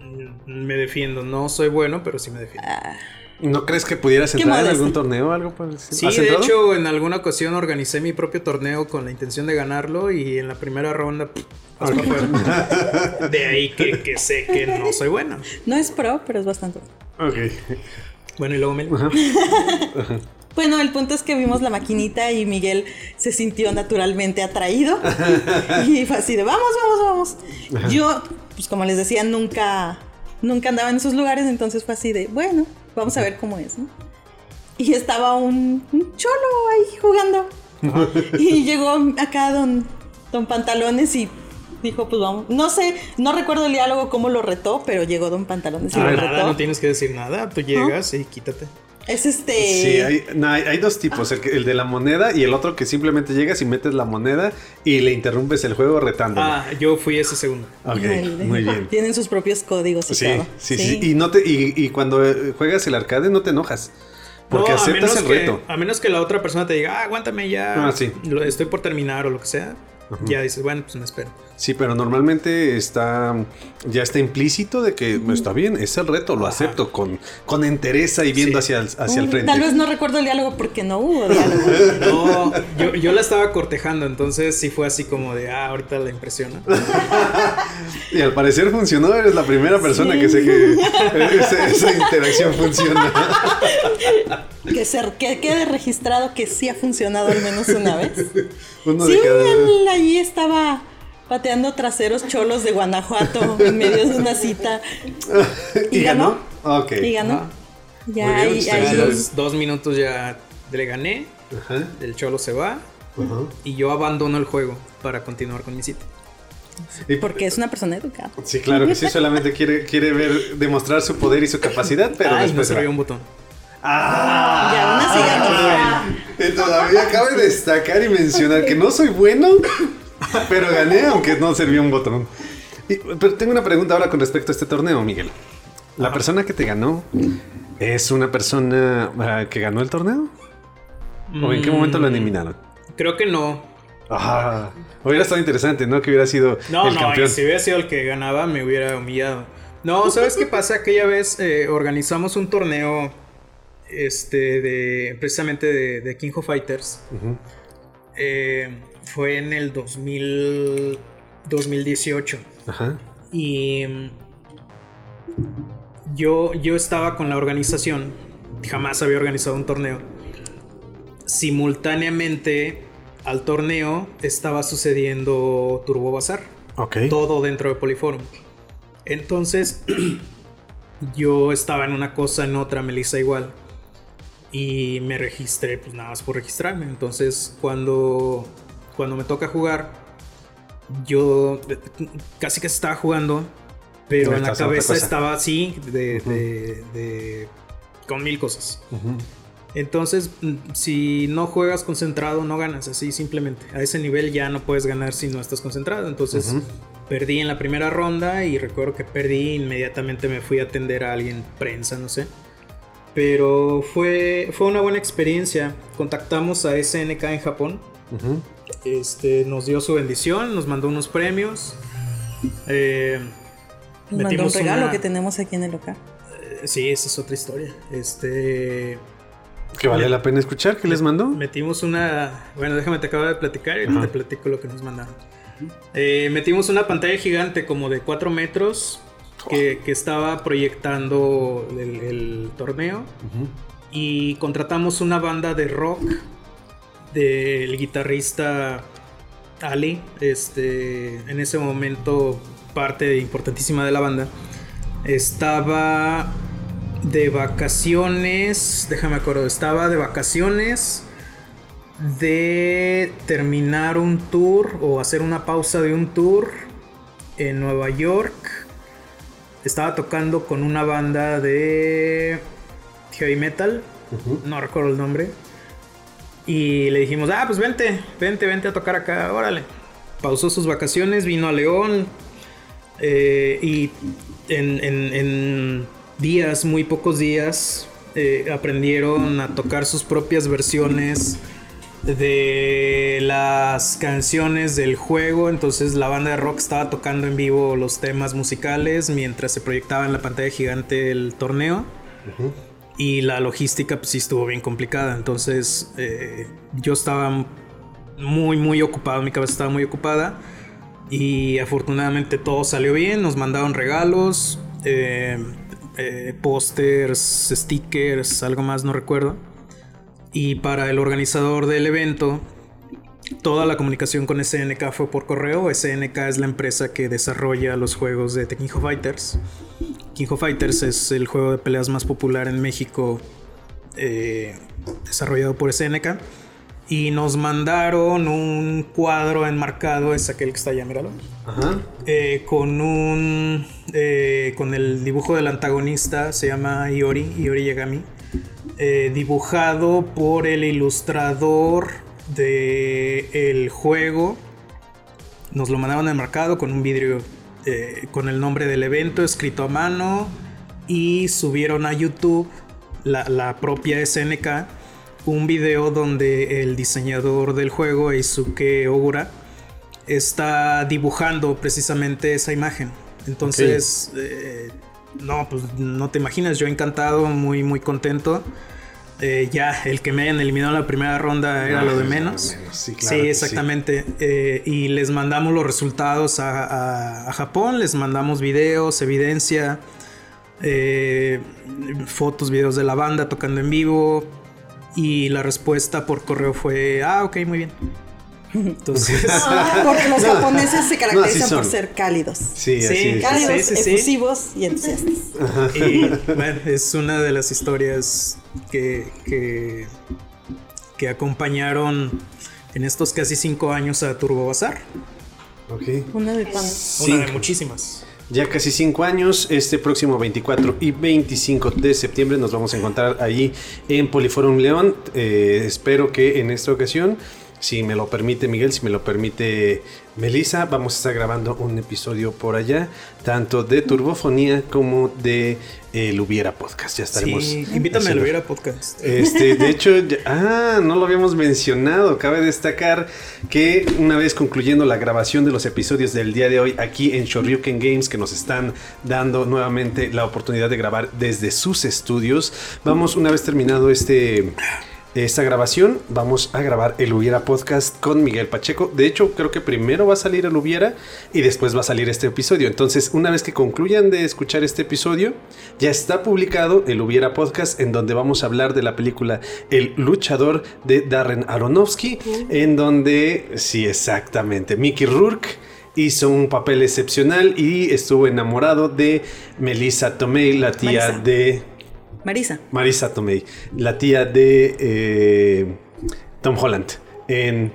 mm, me defiendo. No soy bueno, pero sí me defiendo. Ah. ¿No crees que pudieras entrar en algún torneo o algo por Sí, de hecho, en alguna ocasión organicé mi propio torneo con la intención de ganarlo y en la primera ronda (laughs) De ahí que, sé que no soy bueno. No es pro, pero es bastante bueno. Ok. Bueno, y luego me... Bueno, el punto es que vimos la maquinita y Miguel se sintió naturalmente atraído. (laughs) y fue así de, vamos, vamos, vamos. Yo, pues como les decía, nunca, nunca andaba en esos lugares, entonces fue así de, bueno, vamos a ver cómo es, ¿no? Y estaba un, cholo ahí jugando. (laughs) y llegó acá don, don Pantalones y dijo, pues vamos. No sé, no recuerdo el diálogo cómo lo retó, pero llegó Don Pantalones y ah, lo retó. no tienes que decir nada, tú llegas y quítate. Es este. Sí, hay, dos tipos: el, de la moneda y el otro que simplemente llegas y metes la moneda y le interrumpes el juego retando. Ah, yo fui ese segundo. Ok, muy bien. Tienen sus propios códigos y sí, Sí, sí, Y, no te, y, cuando juegas el arcade no te enojas. Porque aceptas el reto. A menos que la otra persona te diga, ah, aguántame ya. Ah, sí. Estoy por terminar o lo que sea ya dices, bueno, pues me espero. Sí, pero normalmente está ya está implícito de que está bien, es el reto, lo acepto con, con entereza y viendo hacia, el, hacia el frente. Tal vez no recuerdo el diálogo porque no hubo diálogo. (laughs) no, yo, yo, la estaba cortejando, entonces sí fue así como de, ah, ahorita la impresiona. (laughs) y al parecer funcionó, eres la primera persona que sé que esa, interacción funciona. (laughs) que, ser, que quede registrado que sí ha funcionado al menos una vez. sí, él ahí estaba pateando traseros cholos de Guanajuato en medio de una cita. (laughs) ¿Y, ganó? Ok. Y ganó. Ya, ahí, ahí. Los dos minutos ya le gané. El cholo se va. Y yo abandono el juego para continuar con mi cita. Porque es una persona educada. Sí, claro que sí, (laughs) solamente quiere, quiere ver, demostrar su poder y su capacidad, pero después. se un botón. Ah, ya, una Y todavía cabe destacar y mencionar que no soy bueno, (laughs) pero gané aunque no servía un botón. pero tengo una pregunta ahora con respecto a este torneo, Miguel. ¿La persona que te ganó es una persona ah, que ganó el torneo? ¿O en qué momento lo mm, eliminaron? Creo que no. Ah, hubiera estado interesante, ¿no? Que hubiera sido no, el no, si hubiera sido el que ganaba, me hubiera humillado. No, ¿sabes qué pasa? Aquella vez eh, organizamos un torneo este, de, precisamente de, King of Fighters. Eh, fue en el 2000, 2018. Y mm, yo, yo estaba con la organización, jamás había organizado un torneo. Simultáneamente al torneo estaba sucediendo Turbo Bazar. Todo dentro de Polyforum. Entonces, (clears throat) yo estaba en una cosa, en otra, Melissa igual y me registré pues nada más por registrarme. Entonces cuando, cuando me toca jugar, yo casi que estaba jugando, pero en la cabeza estaba así de, con mil cosas. Entonces, si no juegas concentrado, no ganas, así simplemente. A ese nivel ya no puedes ganar si no estás concentrado. Entonces, perdí en la primera ronda y recuerdo que perdí. Inmediatamente me fui a atender a alguien, prensa, no sé. Pero fue, fue una buena experiencia. Contactamos a SNK en Japón. Este, nos dio su bendición, nos mandó unos premios. Eh, nos mandó un regalo que tenemos aquí en el local. Eh, sí, esa es otra historia. Este. Que vale la pena escuchar, ¿qué les mandó? Metimos una. Bueno, déjame te acabo de platicar y te platico lo que nos mandaron. Eh, metimos una pantalla gigante como de 4 metros que, estaba proyectando el, torneo. Y contratamos una banda de rock del guitarrista Ali, este, en ese momento parte importantísima de la banda. Estaba de vacaciones, déjame acuerdo, estaba de vacaciones de terminar un tour o hacer una pausa de un tour en Nueva York estaba tocando con una banda de heavy metal, no recuerdo el nombre. Y le dijimos, ah, pues vente, vente, vente a tocar acá, órale. Pausó sus vacaciones, vino a León. eh, y en, días, muy pocos días, eh, aprendieron a tocar sus propias versiones de las canciones del juego. Entonces la banda de rock estaba tocando en vivo los temas musicales mientras se proyectaba en la pantalla gigante el torneo. Y la logística pues sí estuvo bien complicada. Entonces eh, yo estaba muy, muy ocupado. Mi cabeza estaba muy ocupada. Y afortunadamente todo salió bien. Nos mandaron regalos. eh, eh, pósters, stickers, algo más, no recuerdo. Y para el organizador del evento, toda la comunicación con SNK fue por correo. SNK es la empresa que desarrolla los juegos de The King of Fighters. King of Fighters es el juego de peleas más popular en México, eh, desarrollado por SNK. Y nos mandaron un cuadro enmarcado, es aquel que está allá, míralo. Ajá. Eh, con un. eh, con el dibujo del antagonista, se llama Iori, Iori Yagami. dibujado por el ilustrador del el juego. Nos lo mandaron enmarcado con un vidrio eh, con el nombre del evento escrito a mano. Y subieron a YouTube la, la propia SNK un video donde el diseñador del juego, Eisuke Ogura, está dibujando precisamente esa imagen. Entonces, eh, no, pues no te imaginas, yo encantado, muy, muy contento. Eh, ya, el que me hayan eliminado en la primera ronda era Ah, lo de era menos. sí, claro sí. exactamente. Eh, y les mandamos los resultados a, a- a Japón, les mandamos videos, evidencia, eh, fotos, videos de la banda tocando en vivo. Y la respuesta por correo fue, ah, ok, muy bien. Entonces, (laughs) Porque los (laughs) japoneses se caracterizan por ser cálidos. Sí, Sí, así es. Cálidos, Sí, sí, sí. efusivos y entusiastas. y bueno, es una de las historias que, que, que acompañaron en estos casi cinco años a Turbo Bazar. Ok. Una de pan. Sí. Una de muchísimas. Ya casi cinco años, este próximo 24 y 25 de septiembre nos vamos a encontrar allí en Poliforum León. Eh, espero que en esta ocasión, si me lo permite Miguel, si me lo permite Melissa, vamos a estar grabando un episodio por allá, tanto de Turbofonía como de El Hubiera Podcast. Ya estaremos. Sí, invítame a haciendo- Hubiera Podcast. este, de (laughs) hecho, ya- ah, no lo habíamos mencionado. Cabe destacar que una vez concluyendo la grabación de los episodios del día de hoy aquí en Shoryuken Games, que nos están dando nuevamente la oportunidad de grabar desde sus estudios, vamos una vez terminado este esta grabación, vamos a grabar el Hubiera Podcast con Miguel Pacheco. De hecho, creo que primero va a salir el Hubiera y después va a salir este episodio. Entonces, una vez que concluyan de escuchar este episodio, ya está publicado el Hubiera Podcast en donde vamos a hablar de la película El luchador de Darren Aronofsky, en donde, sí, exactamente, Mickey Rourke hizo un papel excepcional y estuvo enamorado de Melissa Tomei, la tía Marisa. de... Marisa. Marisa Tomei, la tía de eh, Tom Holland en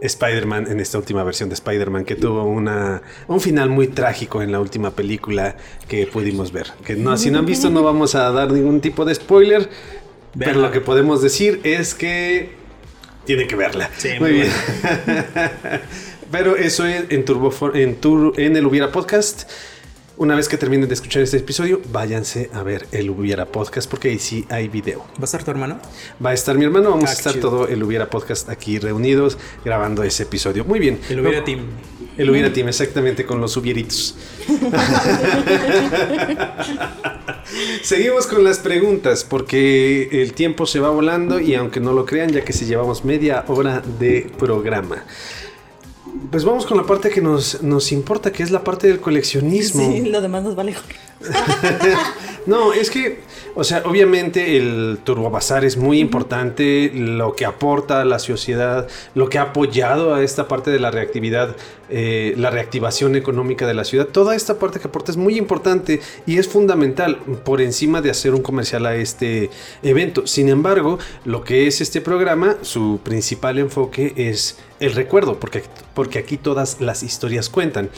Spider-Man, en esta última versión de Spider-Man, que tuvo una, un final muy trágico en la última película que pudimos ver. Que no, si no han visto, no vamos a dar ningún tipo de spoiler, pero Véanla. lo que podemos decir es que tiene que verla. Sí, muy muy bien. (laughs) pero eso es en, Turbo, en, Tur- en el Hubiera Podcast. Una vez que terminen de escuchar este episodio, váyanse a ver el Hubiera Podcast porque ahí sí hay video. ¿Va a estar tu hermano? Va a estar mi hermano, vamos Ah, a estar chido. todo el Hubiera Podcast aquí reunidos grabando ese episodio. Muy bien. El Hubiera No, Team. El Hubiera Team, exactamente, con los hubieritos. (laughs) Seguimos con las preguntas porque el tiempo se va volando y aunque no lo crean, ya que si llevamos media hora de programa. Pues vamos con la parte que nos, nos importa, que es la parte del coleccionismo. Sí, lo demás nos vale. (laughs) (laughs) No, es que, o sea, obviamente el Turbo Bazar es muy importante, lo que aporta a la sociedad, lo que ha apoyado a esta parte de la reactividad, eh, la reactivación económica de la ciudad, toda esta parte que aporta es muy importante y es fundamental por encima de hacer un comercial a este evento. Sin embargo, lo que es este programa, su principal enfoque es el recuerdo, porque, porque aquí todas las historias cuentan.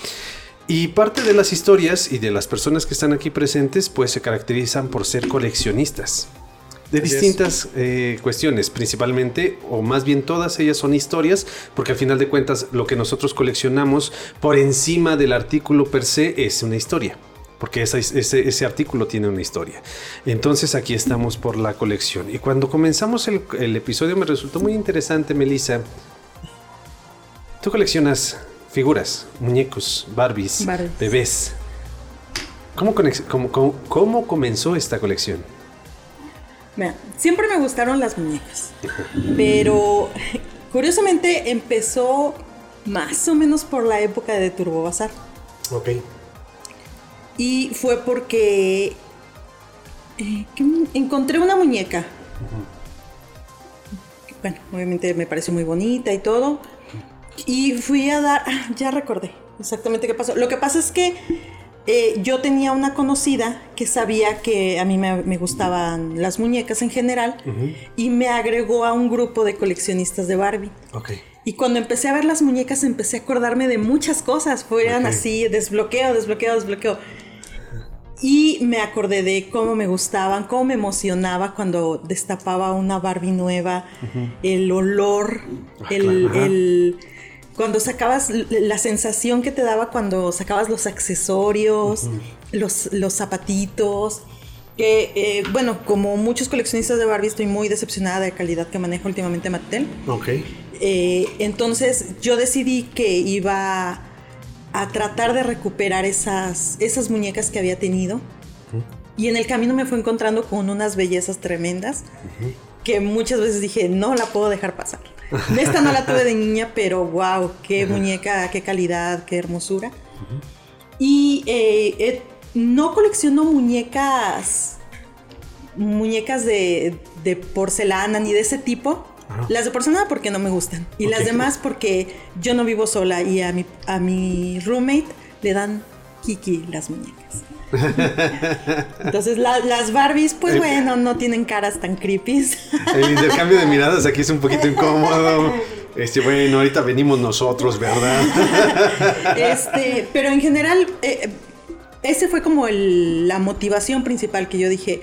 Y parte de las historias y de las personas que están aquí presentes, pues se caracterizan por ser coleccionistas. De distintas eh, cuestiones, principalmente, o más bien todas ellas son historias, porque al final de cuentas lo que nosotros coleccionamos por encima del artículo per se es una historia porque ese, ese, artículo tiene una historia. Entonces aquí estamos por la colección. Y cuando comenzamos el, el episodio me resultó muy interesante, Melissa. Tú coleccionas figuras, muñecos, Barbies, bebés. ¿Cómo, cómo, cómo, comenzó esta colección? siempre me gustaron las muñecas, pero (laughs) curiosamente empezó más o menos por la época de Turbo Bazar. Ok. Y fue porque eh, encontré una muñeca. Bueno, obviamente me pareció muy bonita y todo. Y fui a dar, ah, ya recordé exactamente qué pasó. Lo que pasa es que eh, yo tenía una conocida que sabía que a mí me, gustaban las muñecas en general y me agregó a un grupo de coleccionistas de Barbie. Okay. Y cuando empecé a ver las muñecas empecé a acordarme de muchas cosas. Fueran así, desbloqueo, desbloqueo, desbloqueo. Y me acordé de cómo me gustaban, cómo me emocionaba cuando destapaba una Barbie nueva, el olor, ah, el, cuando sacabas la sensación que te daba cuando sacabas los accesorios, los, los zapatitos. Que, eh, bueno, como muchos coleccionistas de Barbie, estoy muy decepcionada de la calidad que maneja últimamente Mattel. Ok. Eh, entonces yo decidí que iba a tratar de recuperar esas, esas muñecas que había tenido. Y en el camino me fue encontrando con unas bellezas tremendas que muchas veces dije, no la puedo dejar pasar. Esta no la tuve de niña, pero wow, qué muñeca, qué calidad, qué hermosura. Y eh, no colecciono muñecas, muñecas de, porcelana ni de ese tipo. Las de porcelana porque no me gustan. Y las demás porque yo no vivo sola y a mi, a mi roommate le dan kiki las muñecas. (laughs) Entonces las Barbies, pues bueno, no tienen caras tan creepy. El intercambio de (laughs) miradas aquí es un poquito incómodo. Este, bueno, ahorita venimos nosotros, ¿verdad? (laughs) Este, pero en general, eh, ese fue como la motivación principal que yo dije,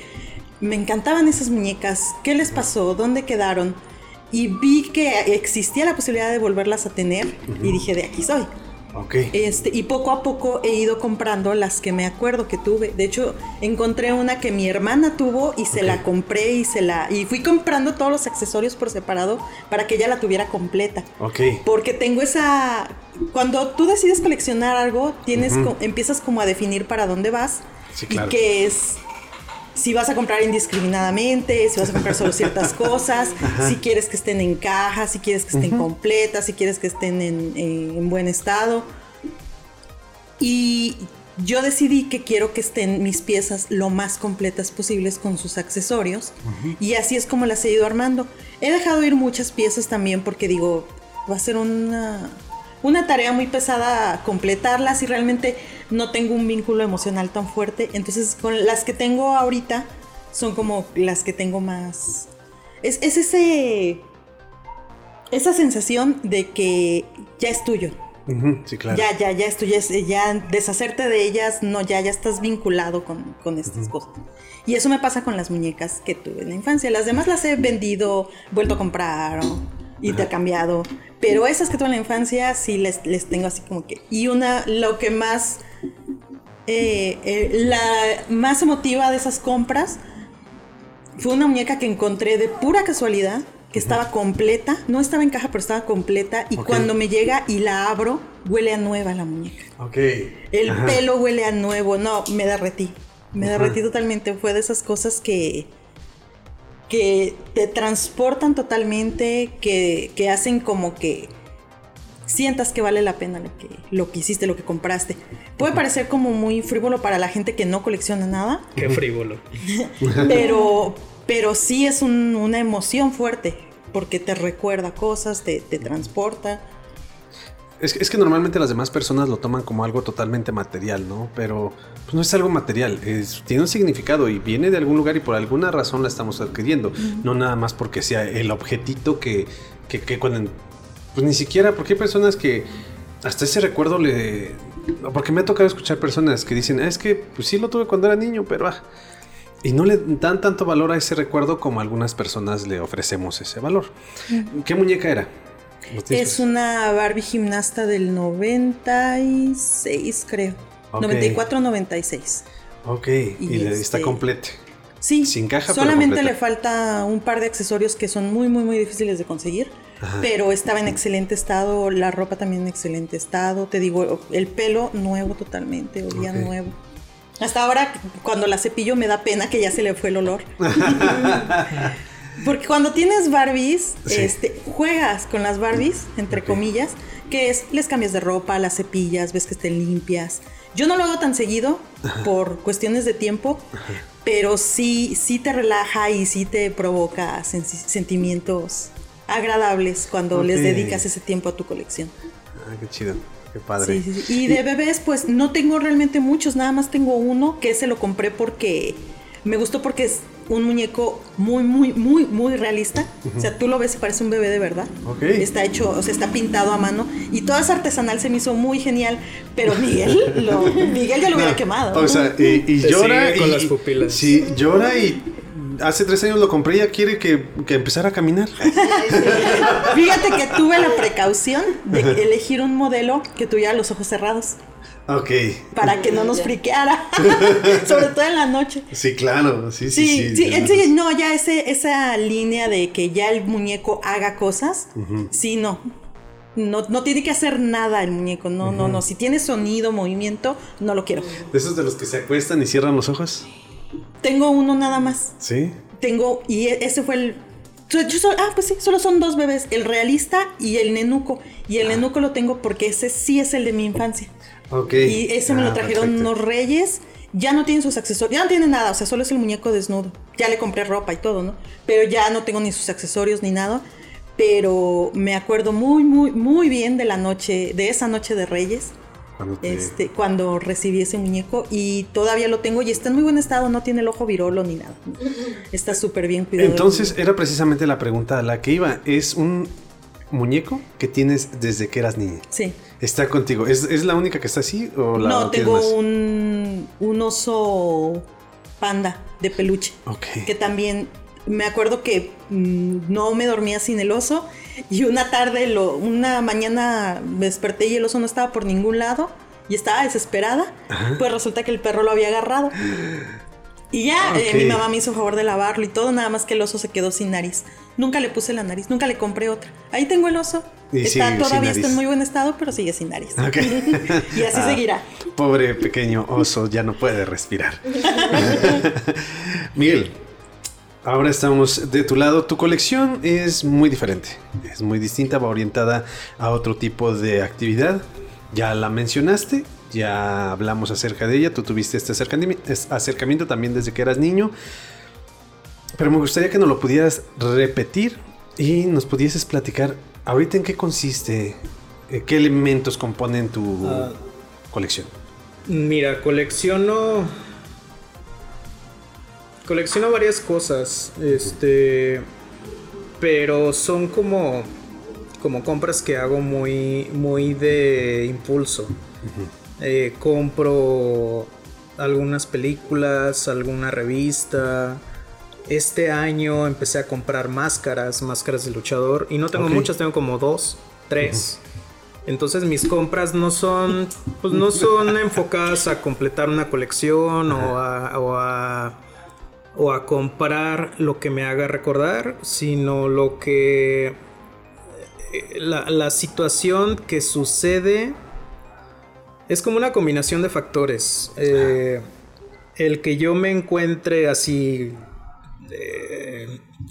me encantaban esas muñecas, ¿qué les pasó? ¿Dónde quedaron? Y vi que existía la posibilidad de volverlas a tener y dije, de aquí soy. Este, y poco a poco he ido comprando las que me acuerdo que tuve. De hecho, encontré una que mi hermana tuvo y se la compré y se la. Y fui comprando todos los accesorios por separado para que ella la tuviera completa. Ok. Porque tengo esa. Cuando tú decides coleccionar algo, tienes empiezas como a definir para dónde vas. Sí, claro. Y qué es si vas a comprar indiscriminadamente, si vas a comprar solo ciertas (laughs) cosas, si quieres que estén en caja, si quieres que estén completas, si quieres que estén en, buen estado. Y yo decidí que quiero que estén mis piezas lo más completas posibles con sus accesorios. Y así es como las he ido armando. He dejado ir muchas piezas también porque digo, va a ser una una tarea muy pesada completarlas y realmente no tengo un vínculo emocional tan fuerte. Entonces, con las que tengo ahorita son como las que tengo más. Es, ese. Esa sensación de que ya es tuyo. sí, claro. Ya, ya, ya es tuyo. Ya deshacerte de ellas, no, ya, ya estás vinculado con, estas cosas. Y eso me pasa con las muñecas que tuve en la infancia. Las demás las he vendido, vuelto a comprar intercambiado. Pero esas que tuve en la infancia sí les, les tengo así como que... Y una, lo que más... Eh, eh, la más emotiva de esas compras fue una muñeca que encontré de pura casualidad, que estaba completa, no estaba en caja, pero estaba completa, y cuando me llega y la abro, huele a nueva la muñeca. Ok. El pelo huele a nuevo, no, me derretí, me derretí totalmente, fue de esas cosas que que te transportan totalmente, que, hacen como que sientas que vale la pena lo que, lo que hiciste, lo que compraste. Puede parecer como muy frívolo para la gente que no colecciona nada. Qué frívolo. (laughs) pero, pero sí es una emoción fuerte, porque te recuerda cosas, te, te transporta. Es, que normalmente las demás personas lo toman como algo totalmente material, ¿no? Pero pues, no es algo material, tiene un significado y viene de algún lugar y por alguna razón la estamos adquiriendo. No nada más porque sea el objetito que, que, cuando... Pues ni siquiera, porque hay personas que hasta ese recuerdo le, Porque me ha tocado escuchar personas que dicen, es que pues sí lo tuve cuando era niño, pero... Ah, y no le dan tanto valor a ese recuerdo como algunas personas le ofrecemos ese valor. ¿Qué muñeca era? Es una Barbie gimnasta del 96, creo. 94-96. Ok, y, está este, completa. Sí, sin caja. Solamente le falta un par de accesorios que son muy, muy, muy difíciles de conseguir. Pero estaba en excelente estado, la ropa también en excelente estado. Te digo, el pelo nuevo totalmente, olía nuevo. Hasta ahora, cuando la cepillo, me da pena que ya se le fue el olor. (laughs) (laughs) Porque cuando tienes Barbies, este, juegas con las Barbies, entre comillas, que es, les cambias de ropa, las cepillas, ves que estén limpias. Yo no lo hago tan seguido por cuestiones de tiempo, pero sí, sí te relaja y sí te provoca sentimientos agradables cuando les dedicas ese tiempo a tu colección. Ah, qué chido. Qué padre. Y de bebés, pues no tengo realmente muchos, nada más tengo uno que se lo compré porque me gustó porque es un muñeco muy, muy, muy, muy realista. O sea, tú lo ves y parece un bebé de verdad. Está hecho, o sea, está pintado a mano. Y todo es artesanal, se me hizo muy genial. Pero Miguel, lo, Miguel ya lo hubiera quemado. O sea, y, llora. con las pupilas. Sí, llora y hace tres años lo compré y ya quiere que, empezara a caminar. (laughs) Fíjate que tuve la precaución de elegir un modelo que tuviera los ojos cerrados. Ok. Para que no nos friqueara. (laughs) Sobre todo en la noche. Sí, claro. Sí, sí, sí. sí, no, ya ese, esa línea de que ya el muñeco haga cosas. Sí, no. No, no tiene que hacer nada el muñeco. No, no, no. Si tiene sonido, movimiento, no lo quiero. ¿De esos de los que se acuestan y cierran los ojos? Tengo uno nada más. Sí. Tengo, y e, ese fue el. ah, pues sí, solo son dos bebés, el realista y el nenuco. Y el ah. nenuco lo tengo porque ese sí es el de mi infancia. Ok. Y ese me lo ah, trajeron unos reyes. Ya no tienen sus accesorios, ya no tiene nada, o sea, solo es el muñeco desnudo. Ya le compré ropa y todo, ¿no? Pero ya no tengo ni sus accesorios ni nada. Pero me acuerdo muy, muy, muy bien de la noche, de esa noche de Reyes cuando, este, cuando recibí ese muñeco y todavía lo tengo y está en muy buen estado, no tiene el ojo virolo ni nada. Está súper bien cuidado. Entonces era precisamente la pregunta a la que iba. ¿Es un muñeco que tienes desde que eras niña? Sí. ¿Está contigo? ¿Es, la única que está así? O la no, tengo un, un oso panda de peluche. Que también me acuerdo que mm, no me dormía sin el oso y una tarde, lo, una mañana me desperté y el oso no estaba por ningún lado y estaba desesperada. Pues resulta que el perro lo había agarrado. Y ya eh, mi mamá me hizo favor de lavarlo y todo, nada más que el oso se quedó sin nariz. Nunca le puse la nariz, nunca le compré otra. Ahí tengo el oso. Está, todavía está en muy buen estado, pero sigue sin nariz. (laughs) y así ah, seguirá. Pobre pequeño oso, ya no puede respirar. (laughs) Miguel, Ahora estamos de tu lado. Tu colección es muy diferente. Es muy distinta, va orientada a otro tipo de actividad. Ya la mencionaste, ya hablamos acerca de ella. Tú tuviste este acercamiento también desde que eras niño. Pero me gustaría que nos lo pudieras repetir y nos pudieses platicar ahorita en qué consiste, eh, qué elementos componen tu ah. colección. Mira, colecciono colecciono varias cosas, este, pero son como, como compras que hago muy, muy de impulso. Eh, compro algunas películas, alguna revista. Este año empecé a comprar máscaras, máscaras de luchador. Y no tengo muchas, tengo como dos, tres. Entonces mis compras no son, pues no son enfocadas a completar una colección o a o a comprar lo que me haga recordar, sino lo que... Eh, la, situación que sucede es como una combinación de factores. Eh, el que yo me encuentre así...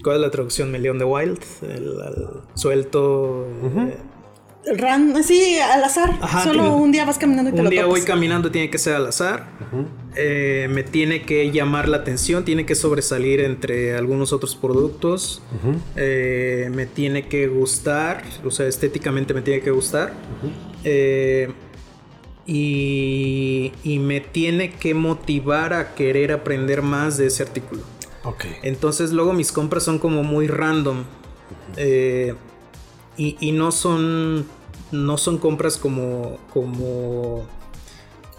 ¿Cuál es la traducción? León de Wild, el, suelto. Run, sí, al azar. Solo un día vas caminando y te Un día voy caminando, tiene que ser al azar. Eh, me tiene que llamar la atención, tiene que sobresalir entre algunos otros productos. Eh, me tiene que gustar, o sea, estéticamente me tiene que gustar. Eh, y, y, me tiene que motivar a querer aprender más de ese artículo. Entonces luego mis compras son como muy random. Y, no son no son compras como como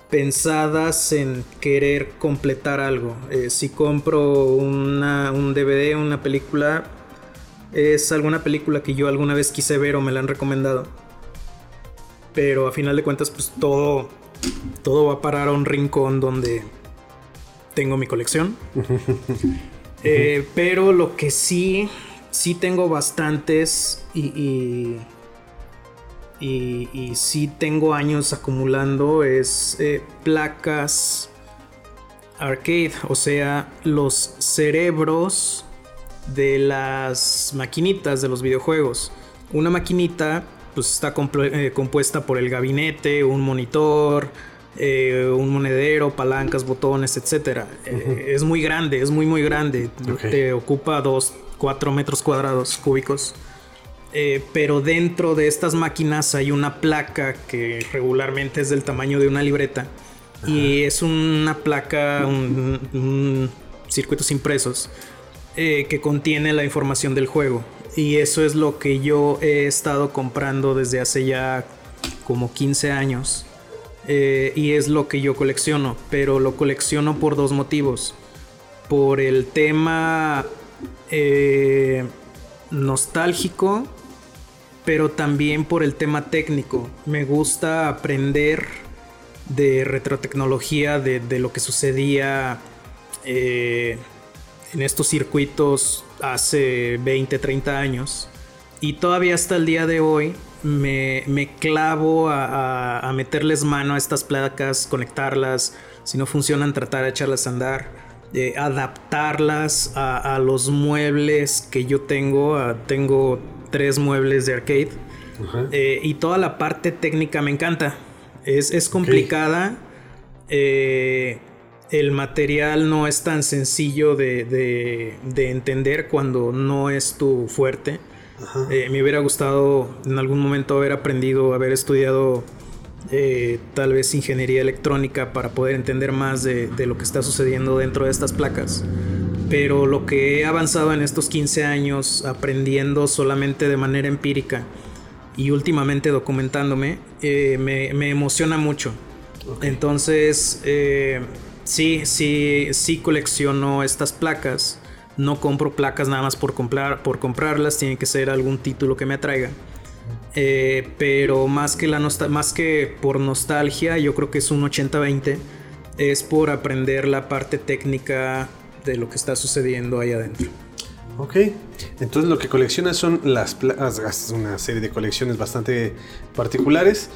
pensadas en querer completar algo. Eh, si compro una, un DVD, una película, es alguna película que yo alguna vez quise ver o me la han recomendado. Pero a final de cuentas, pues todo, todo va a parar a un rincón donde tengo mi colección. (laughs) Eh, pero lo que sí, sí tengo bastantes y, y, sí tengo años acumulando es eh, placas arcade, o sea, los cerebros de las maquinitas de los videojuegos. Una maquinita pues está eh, compuesta por el gabinete, un monitor, eh, un monedero, palancas, botones, etc. Eh, es muy grande, es muy muy grande. Te ocupa 2, 4 metros cuadrados cúbicos. Eh, pero dentro de estas máquinas hay una placa que regularmente es del tamaño de una libreta. Y es una placa, un, circuitos impresos, que contiene la información del juego. Y eso es lo que yo he estado comprando desde hace ya como 15 años. Eh, y es lo que yo colecciono, pero lo colecciono por dos motivos. Por el tema eh, nostálgico, pero también por el tema técnico. Me gusta aprender de retrotecnología, de, lo que sucedía eh, en estos circuitos hace 20, 30 años. Y todavía hasta el día de hoy me, clavo a, meterles mano a estas placas, conectarlas, si no funcionan tratar de echarlas a andar, adaptarlas a, los muebles que yo tengo, tengo tres muebles de arcade. Eh, y toda la parte técnica me encanta, es, complicada. Eh, el material no es tan sencillo de, entender cuando no es tu fuerte. Eh, me hubiera gustado en algún momento haber aprendido, haber estudiado eh, tal vez ingeniería electrónica para poder entender más de, lo que está sucediendo dentro de estas placas. Pero lo que he avanzado en estos 15 años aprendiendo solamente de manera empírica y últimamente documentándome, eh, me, emociona mucho. Entonces, sí, sí, sí colecciono estas placas no compro placas nada más por, comprar, por comprarlas, tiene que ser algún título que me atraiga. Eh, pero más que, la más que por nostalgia, yo creo que es un 80-20. Es por aprender la parte técnica de lo que está sucediendo ahí adentro. Ok, entonces lo que coleccionas son las placas, una serie de colecciones bastante particulares.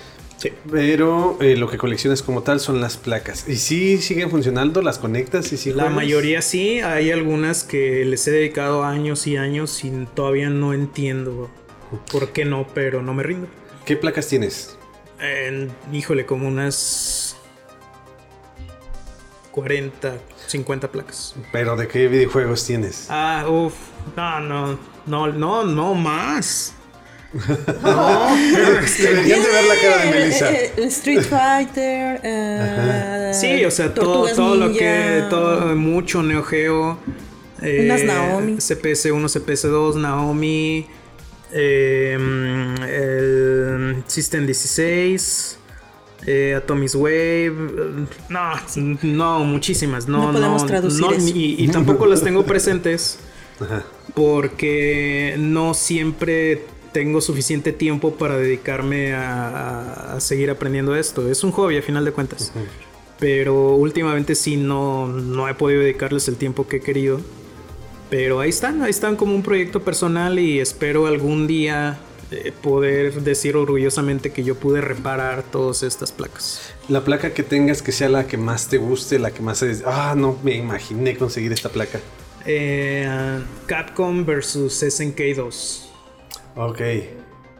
Pero eh, lo que coleccionas como tal son las placas. ¿Y si siguen funcionando? ¿Las conectas? y La mayoría sí. Hay algunas que les he dedicado años y años y todavía no entiendo por qué no, pero no me rindo. ¿Qué placas tienes? híjole, como unas 40, 50 placas. ¿Pero de qué videojuegos tienes? Ah, uff. No, no, no, no, no más. No, deberían de ver la cara de Melissa. Eh, eh, Street Fighter. Uh, sí, o sea, todo, todo lo que. Todo, mucho Neo Geo. Eh, Unas Naomi. CPS 1, CPS 2, Naomi. Eh, el System 16. Eh, Atomic Wave. No, no, muchísimas. No, no, no, y, y, tampoco las tengo (laughs) presentes. Porque no siempre tengo suficiente tiempo para dedicarme a, seguir aprendiendo esto. Es un hobby a final de cuentas. Pero últimamente sí no, no he podido dedicarles el tiempo que he querido. Pero ahí están, ahí están como un proyecto personal y espero algún día eh, poder decir orgullosamente que yo pude reparar todas estas placas. La placa que tengas que sea la que más te guste, la que más... Ah, no, me imaginé conseguir esta placa. Eh, Capcom versus SNK 2. Ok.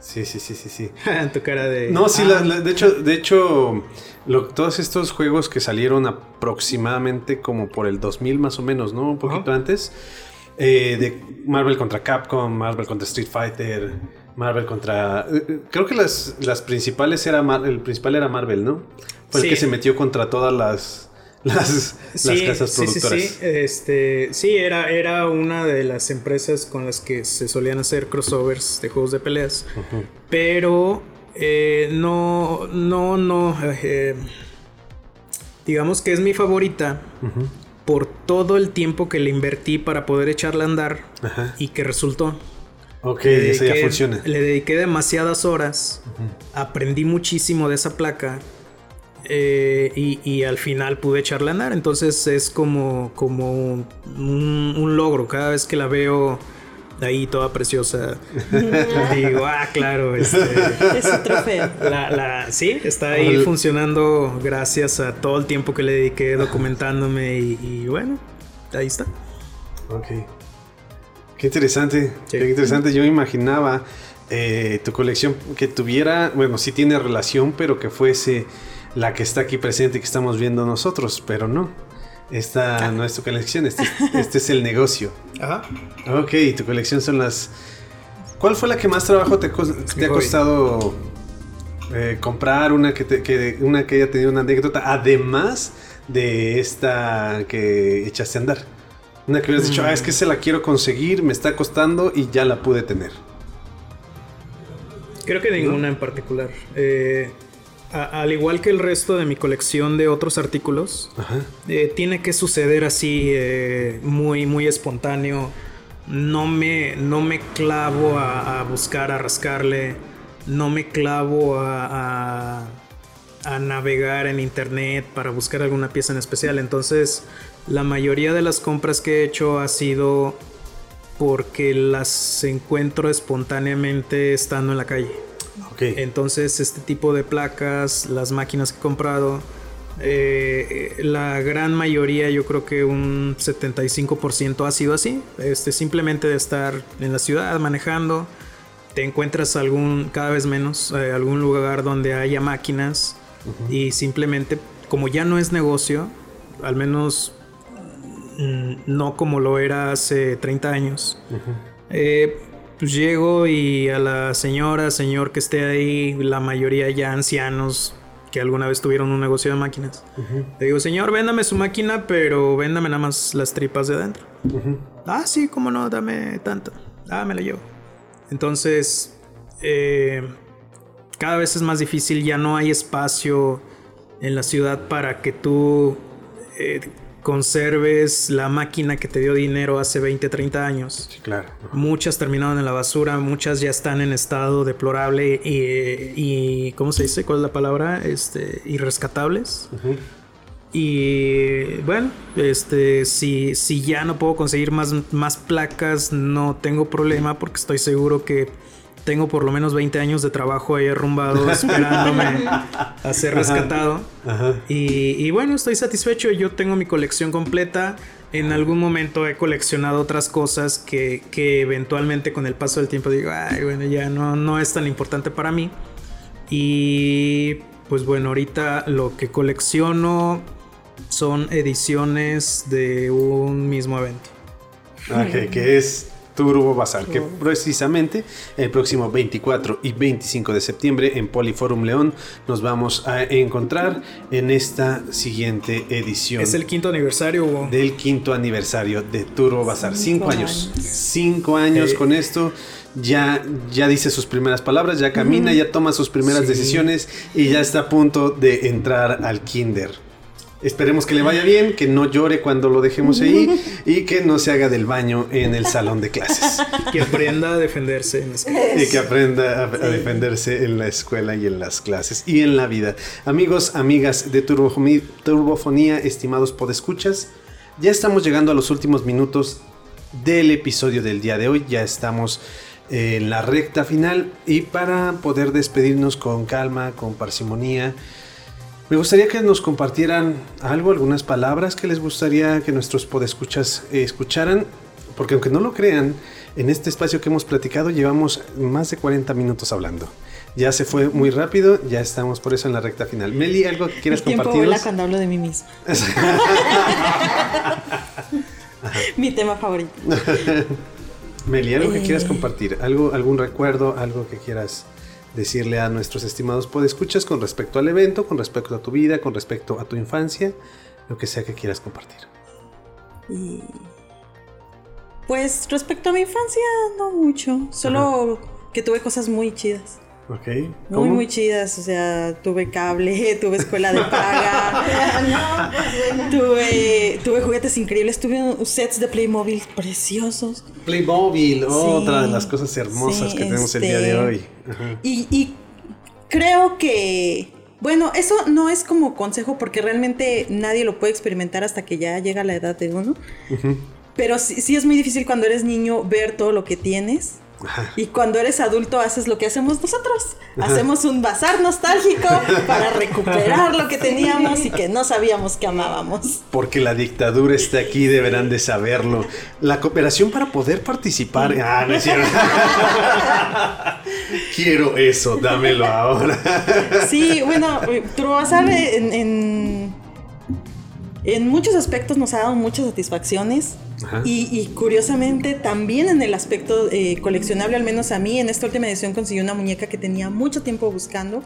Sí, sí, sí, sí, sí. (laughs) tu cara de. No, sí, ah. de hecho, de hecho todos estos juegos que salieron aproximadamente como por el 2000 más o menos, ¿no? Un poquito antes. Eh, de Marvel contra Capcom, Marvel contra Street Fighter, Marvel contra. Eh, eh, creo que las, las principales era. el principal era Marvel, ¿no? Fue el que se metió contra todas las las, casas productoras. Sí, sí, Este, sí era, era una de las empresas con las que se solían hacer crossovers de juegos de peleas. Pero eh, no, no, no. Eh, digamos que es mi favorita por todo el tiempo que le invertí para poder echarla a andar y que resultó. Ok, eso ya funciona. Le dediqué demasiadas horas, aprendí muchísimo de esa placa eh, y, al final pude echarla a andar. Entonces es como, como un, logro. Cada vez que la veo ahí toda preciosa, (laughs) digo, ah, claro. Este, es un trofeo. sí, está ahí funcionando gracias a todo el tiempo que le dediqué documentándome y, bueno, ahí está. Ok. Qué interesante. Qué interesante. Yo imaginaba eh, tu colección que tuviera, bueno, sí tiene relación, pero que fuese la que está aquí presente y que estamos viendo nosotros, pero no. Esta ah. no es tu colección, este, este, es el negocio. Ajá. Ok, tu colección son las... ¿Cuál fue la que más trabajo te, ha costado eh, comprar? Una que, que, una que haya tenido una anécdota, además de esta que echaste a andar. Una que hubieras dicho, ah, es que se la quiero conseguir, me está costando y ya la pude tener. Creo que ninguna en particular. Eh, al igual que el resto de mi colección de otros artículos, eh, tiene que suceder así eh, muy, muy espontáneo. No me, no me clavo a, buscar, a rascarle. No me clavo a, a, navegar en internet para buscar alguna pieza en especial. Entonces, la mayoría de las compras que he hecho ha sido porque las encuentro espontáneamente estando en la calle. Entonces, este tipo de placas, las máquinas que he comprado, eh, la gran mayoría, yo creo que un 75% ha sido así. Este, simplemente de estar en la ciudad manejando, te encuentras algún, cada vez menos, eh, algún lugar donde haya máquinas y simplemente, como ya no es negocio, al menos mm, no como lo era hace 30 años, pues llego y a la señora, señor que esté ahí, la mayoría ya ancianos que alguna vez tuvieron un negocio de máquinas. Le digo, señor, véndame su máquina, pero véndame nada más las tripas de adentro. Ah, sí, cómo no, dame tanto. Ah, me la llevo. Entonces, eh, cada vez es más difícil, ya no hay espacio en la ciudad para que tú eh, conserves la máquina que te dio dinero hace 20, 30 años. Sí, claro. Muchas terminaron en la basura, muchas ya están en estado deplorable y, ¿cómo se dice? ¿Cuál es la palabra? Este, irrescatables. Y bueno, este, si, si ya no puedo conseguir más, más placas, no tengo problema porque estoy seguro que tengo por lo menos 20 años de trabajo ahí arrumbado (laughs) esperándome a ser rescatado. Y, bueno, estoy satisfecho. Yo tengo mi colección completa. En algún momento he coleccionado otras cosas que, eventualmente con el paso del tiempo digo, ay, bueno, ya no, no es tan importante para mí. Y pues bueno, ahorita lo que colecciono son ediciones de un mismo evento. Ok, que es Turbo Bazar, que precisamente el próximo 24 y 25 de septiembre en Poliforum León nos vamos a encontrar en esta siguiente edición. Es el quinto aniversario, Del quinto aniversario de Turbo Bazar. Cinco, años. Cinco años con esto ya, ya dice sus primeras palabras, ya camina, ya toma sus primeras decisiones y ya está a punto de entrar al kinder. Esperemos que le vaya bien, que no llore cuando lo dejemos ahí y que no se haga del baño en el salón de clases. (laughs) Que aprenda a defenderse en Y que aprenda a, defenderse en la escuela y en las clases y en la vida. Amigos, amigas de Turbofonía, estimados podescuchas, ya estamos llegando a los últimos minutos del episodio del día de hoy. Ya estamos en la recta final y para poder despedirnos con calma, con parsimonía, me gustaría que nos compartieran algo, algunas palabras que les gustaría que nuestros podescuchas eh, escucharan, porque aunque no lo crean, en este espacio que hemos platicado llevamos más de 40 minutos hablando. Ya se fue muy rápido, ya estamos por eso en la recta final. Meli, ¿algo que quieras compartir? cuando hablo de mí mismo. (laughs) Mi tema favorito. (laughs) Meli, ¿algo que quieras eh. compartir? ¿Algo, ¿Algún recuerdo? ¿Algo que quieras decirle a nuestros estimados podescuchas con respecto al evento, con respecto a tu vida, con respecto a tu infancia, lo que sea que quieras compartir. Pues respecto a mi infancia, no mucho. Solo que tuve cosas muy chidas. Ok. Muy, muy chidas. O sea, tuve cable, (laughs) tuve escuela de paga. (laughs) tuve, tuve juguetes increíbles, tuve sets de Playmobil preciosos. Playmobil, otra de las cosas hermosas que tenemos el día de este, hoy. Y, y creo que. Bueno, eso no es como consejo porque realmente nadie lo puede experimentar hasta que ya llega la edad de uno. Pero sí, sí, es muy difícil cuando eres niño ver todo lo que tienes. Y cuando eres adulto haces lo que hacemos nosotros. Hacemos un bazar nostálgico para (laughs) recuperar lo que teníamos y que no sabíamos que amábamos. Porque la dictadura está aquí, deberán de saberlo. La cooperación para poder participar. Ah, no es cierto. (laughs) Quiero eso, dámelo ahora. sí, bueno, Turbazar en, en, en muchos aspectos nos ha dado muchas satisfacciones. Y, curiosamente también en el aspecto eh, coleccionable, al menos a mí, en esta última edición conseguí una muñeca que tenía mucho tiempo buscando.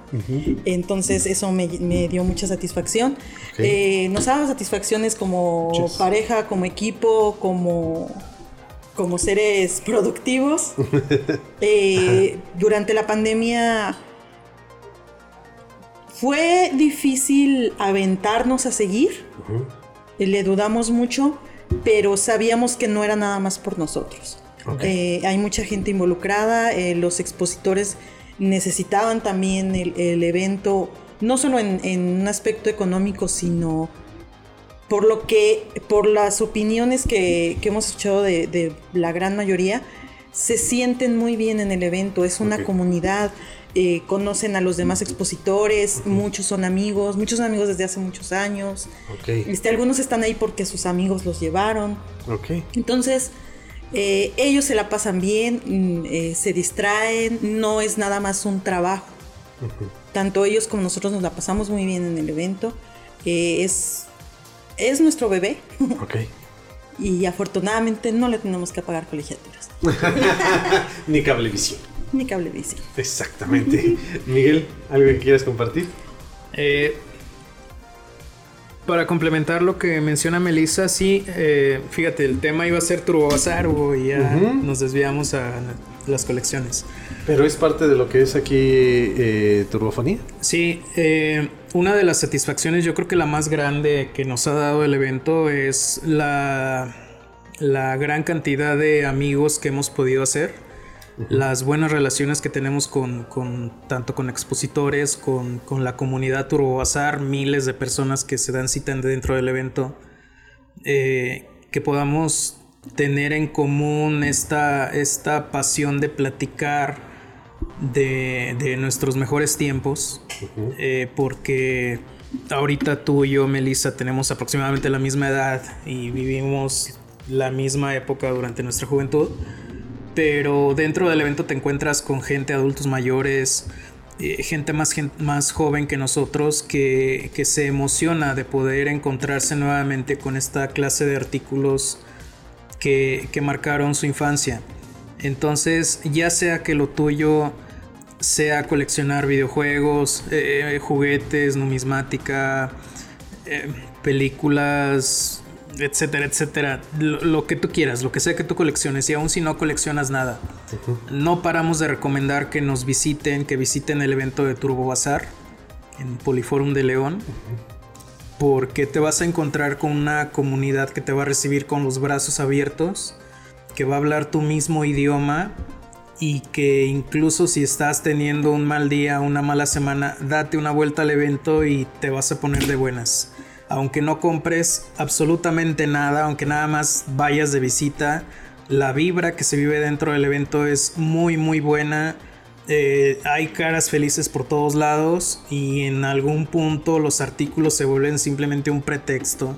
Entonces eso me, dio mucha satisfacción. Eh, nos ha dado satisfacciones como pareja, como equipo, como como seres productivos. (laughs) Eh, durante la pandemia fue difícil aventarnos a seguir. Le dudamos mucho pero sabíamos que no era nada más por nosotros. Eh, hay mucha gente involucrada, eh, los expositores necesitaban también el, evento, no solo en, un aspecto económico, sino por lo que, por las opiniones que, hemos escuchado de, la gran mayoría, se sienten muy bien en el evento, es una comunidad, eh, conocen a los demás expositores, muchos son amigos, muchos son amigos desde hace muchos años. Este, algunos están ahí porque sus amigos los llevaron. Entonces, eh, ellos se la pasan bien, mm, eh, se distraen, no es nada más un trabajo. Tanto ellos como nosotros nos la pasamos muy bien en el evento. es, es nuestro bebé. (laughs) y afortunadamente no le tenemos que pagar colegiaturas. (laughs) Ni cablevisión mi cablevisión. Exactamente. (laughs) Miguel, ¿algo que quieras compartir? Eh, para complementar lo que menciona Melissa, sí, eh, fíjate, el tema iba a ser Turbo y ya nos desviamos a las colecciones. Pero es parte de lo que es aquí eh, Turbofonía. Sí, una de las satisfacciones, yo creo que la más grande que nos ha dado el evento es la, la gran cantidad de amigos que hemos podido hacer las buenas relaciones que tenemos con, tanto con expositores, con, la comunidad Turbobazar, miles de personas que se dan cita dentro del evento, eh, que podamos tener en común esta, esta pasión de platicar de, nuestros mejores tiempos, eh, porque ahorita tú y yo, Melissa, tenemos aproximadamente la misma edad y vivimos la misma época durante nuestra juventud pero dentro del evento te encuentras con gente, adultos mayores, eh, gente más, más joven que nosotros que, se emociona de poder encontrarse nuevamente con esta clase de artículos que, marcaron su infancia. Entonces, ya sea que lo tuyo sea coleccionar videojuegos, eh, juguetes, numismática, eh, películas, etcétera, etcétera. Lo, que tú quieras, lo que sea que tú colecciones. Y aún si no coleccionas nada, no paramos de recomendar que nos visiten, que visiten el evento de Turbo Bazar en Poliforum de León. Porque te vas a encontrar con una comunidad que te va a recibir con los brazos abiertos, que va a hablar tu mismo idioma y que incluso si estás teniendo un mal día, una mala semana, date una vuelta al evento y te vas a poner de buenas aunque no compres absolutamente nada, aunque nada más vayas de visita, la vibra que se vive dentro del evento es muy muy buena. Eh, hay caras felices por todos lados y en algún punto los artículos se vuelven simplemente un pretexto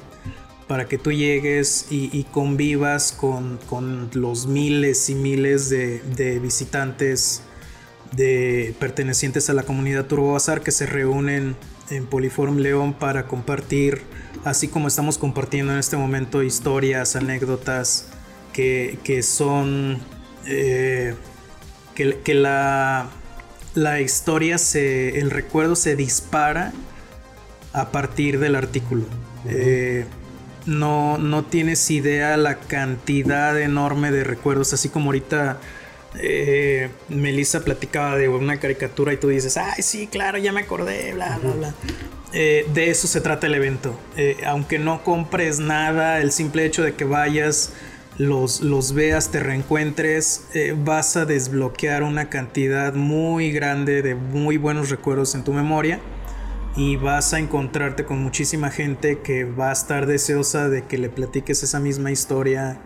para que tú llegues y, convivas con, los miles y miles de, de, visitantes de pertenecientes a la comunidad Turbo Bazar que se reúnen en Poliforum León para compartir, así como estamos compartiendo en este momento historias, anécdotas que, son... Eh, que, la, la, historia, se, el recuerdo se dispara a partir del artículo. Eh, no, no tienes idea la cantidad enorme de recuerdos, así como ahorita eh, Melissa platicaba de una caricatura y tú dices, ay, sí, claro, ya me acordé, bla, bla, bla. Eh, de eso se trata el evento. Eh, aunque no compres nada, el simple hecho de que vayas, los, los veas, te reencuentres, vas a desbloquear una cantidad muy grande de muy buenos recuerdos en tu memoria y vas a encontrarte con muchísima gente que va a estar deseosa de que le platiques esa misma historia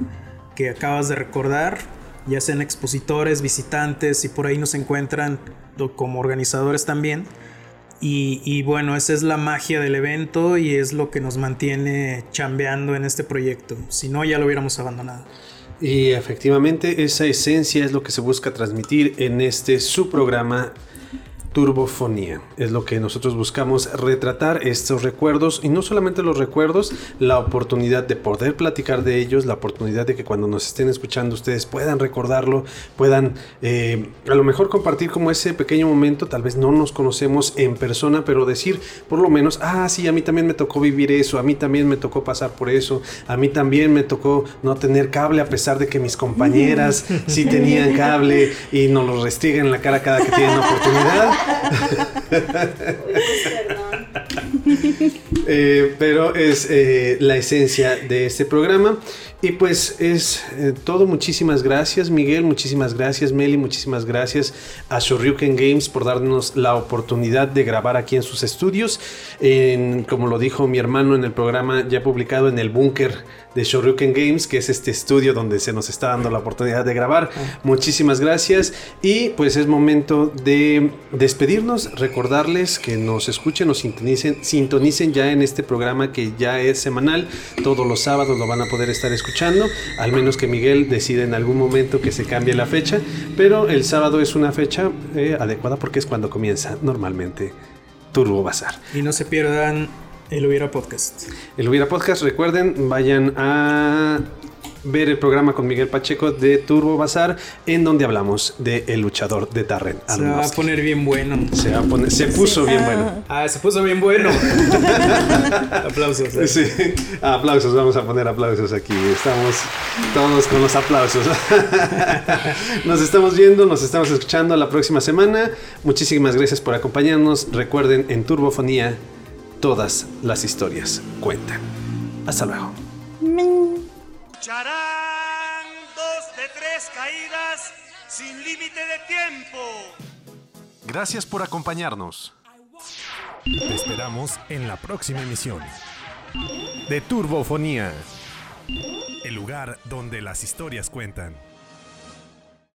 que acabas de recordar ya sean expositores, visitantes, y por ahí nos encuentran como organizadores también. Y, bueno, esa es la magia del evento y es lo que nos mantiene chambeando en este proyecto. Si no, ya lo hubiéramos abandonado. Y efectivamente, esa esencia es lo que se busca transmitir en este su programa turbofonía. Es lo que nosotros buscamos retratar estos recuerdos y no solamente los recuerdos, la oportunidad de poder platicar de ellos, la oportunidad de que cuando nos estén escuchando ustedes puedan recordarlo, puedan eh, a lo mejor compartir como ese pequeño momento, tal vez no nos conocemos en persona, pero decir por lo menos, ah, sí, a mí también me tocó vivir eso, a mí también me tocó pasar por eso, a mí también me tocó no tener cable a pesar de que mis compañeras sí tenían cable y nos lo restringen en la cara cada que tienen oportunidad. (laughs) Uy, pues, perdón. Eh, pero es eh, la esencia de este programa. Y pues es eh, todo. Muchísimas gracias, Miguel. Muchísimas gracias, Meli. Muchísimas gracias a Shoryuken Games por darnos la oportunidad de grabar aquí en sus estudios. como lo dijo mi hermano en el programa ya publicado en el búnker de Shoryuken Games, que es este estudio donde se nos está dando la oportunidad de grabar. Ah. Muchísimas gracias. Y pues es momento de despedirnos, recordarles que nos escuchen, nos sintonicen, sintonicen ya en este programa que ya es semanal. Todos los sábados lo van a poder estar escuchando escuchando, al menos que Miguel decida en algún momento que se cambie la fecha, pero el sábado es una fecha eh, adecuada porque es cuando comienza normalmente Turbo Bazar. Y no se pierdan el Hubiera Podcast. El Hubiera Podcast, recuerden, vayan a ver el programa con Miguel Pacheco de Turbo Bazar, en donde hablamos de El luchador de Darren Se va a poner bien bueno. Se, va a poner, se puso bien bueno. Ah, se puso bien bueno. (laughs) aplausos. Eh. Sí, aplausos, vamos a poner aplausos aquí. Estamos todos con los aplausos. (laughs) nos estamos viendo, nos estamos escuchando la próxima semana. Muchísimas gracias por acompañarnos. Recuerden, en Turbofonía, todas las historias cuentan. Hasta luego. Charán, dos de tres caídas sin límite de tiempo. Gracias por acompañarnos. Te esperamos en la próxima emisión de Turbofonía, el lugar donde las historias cuentan.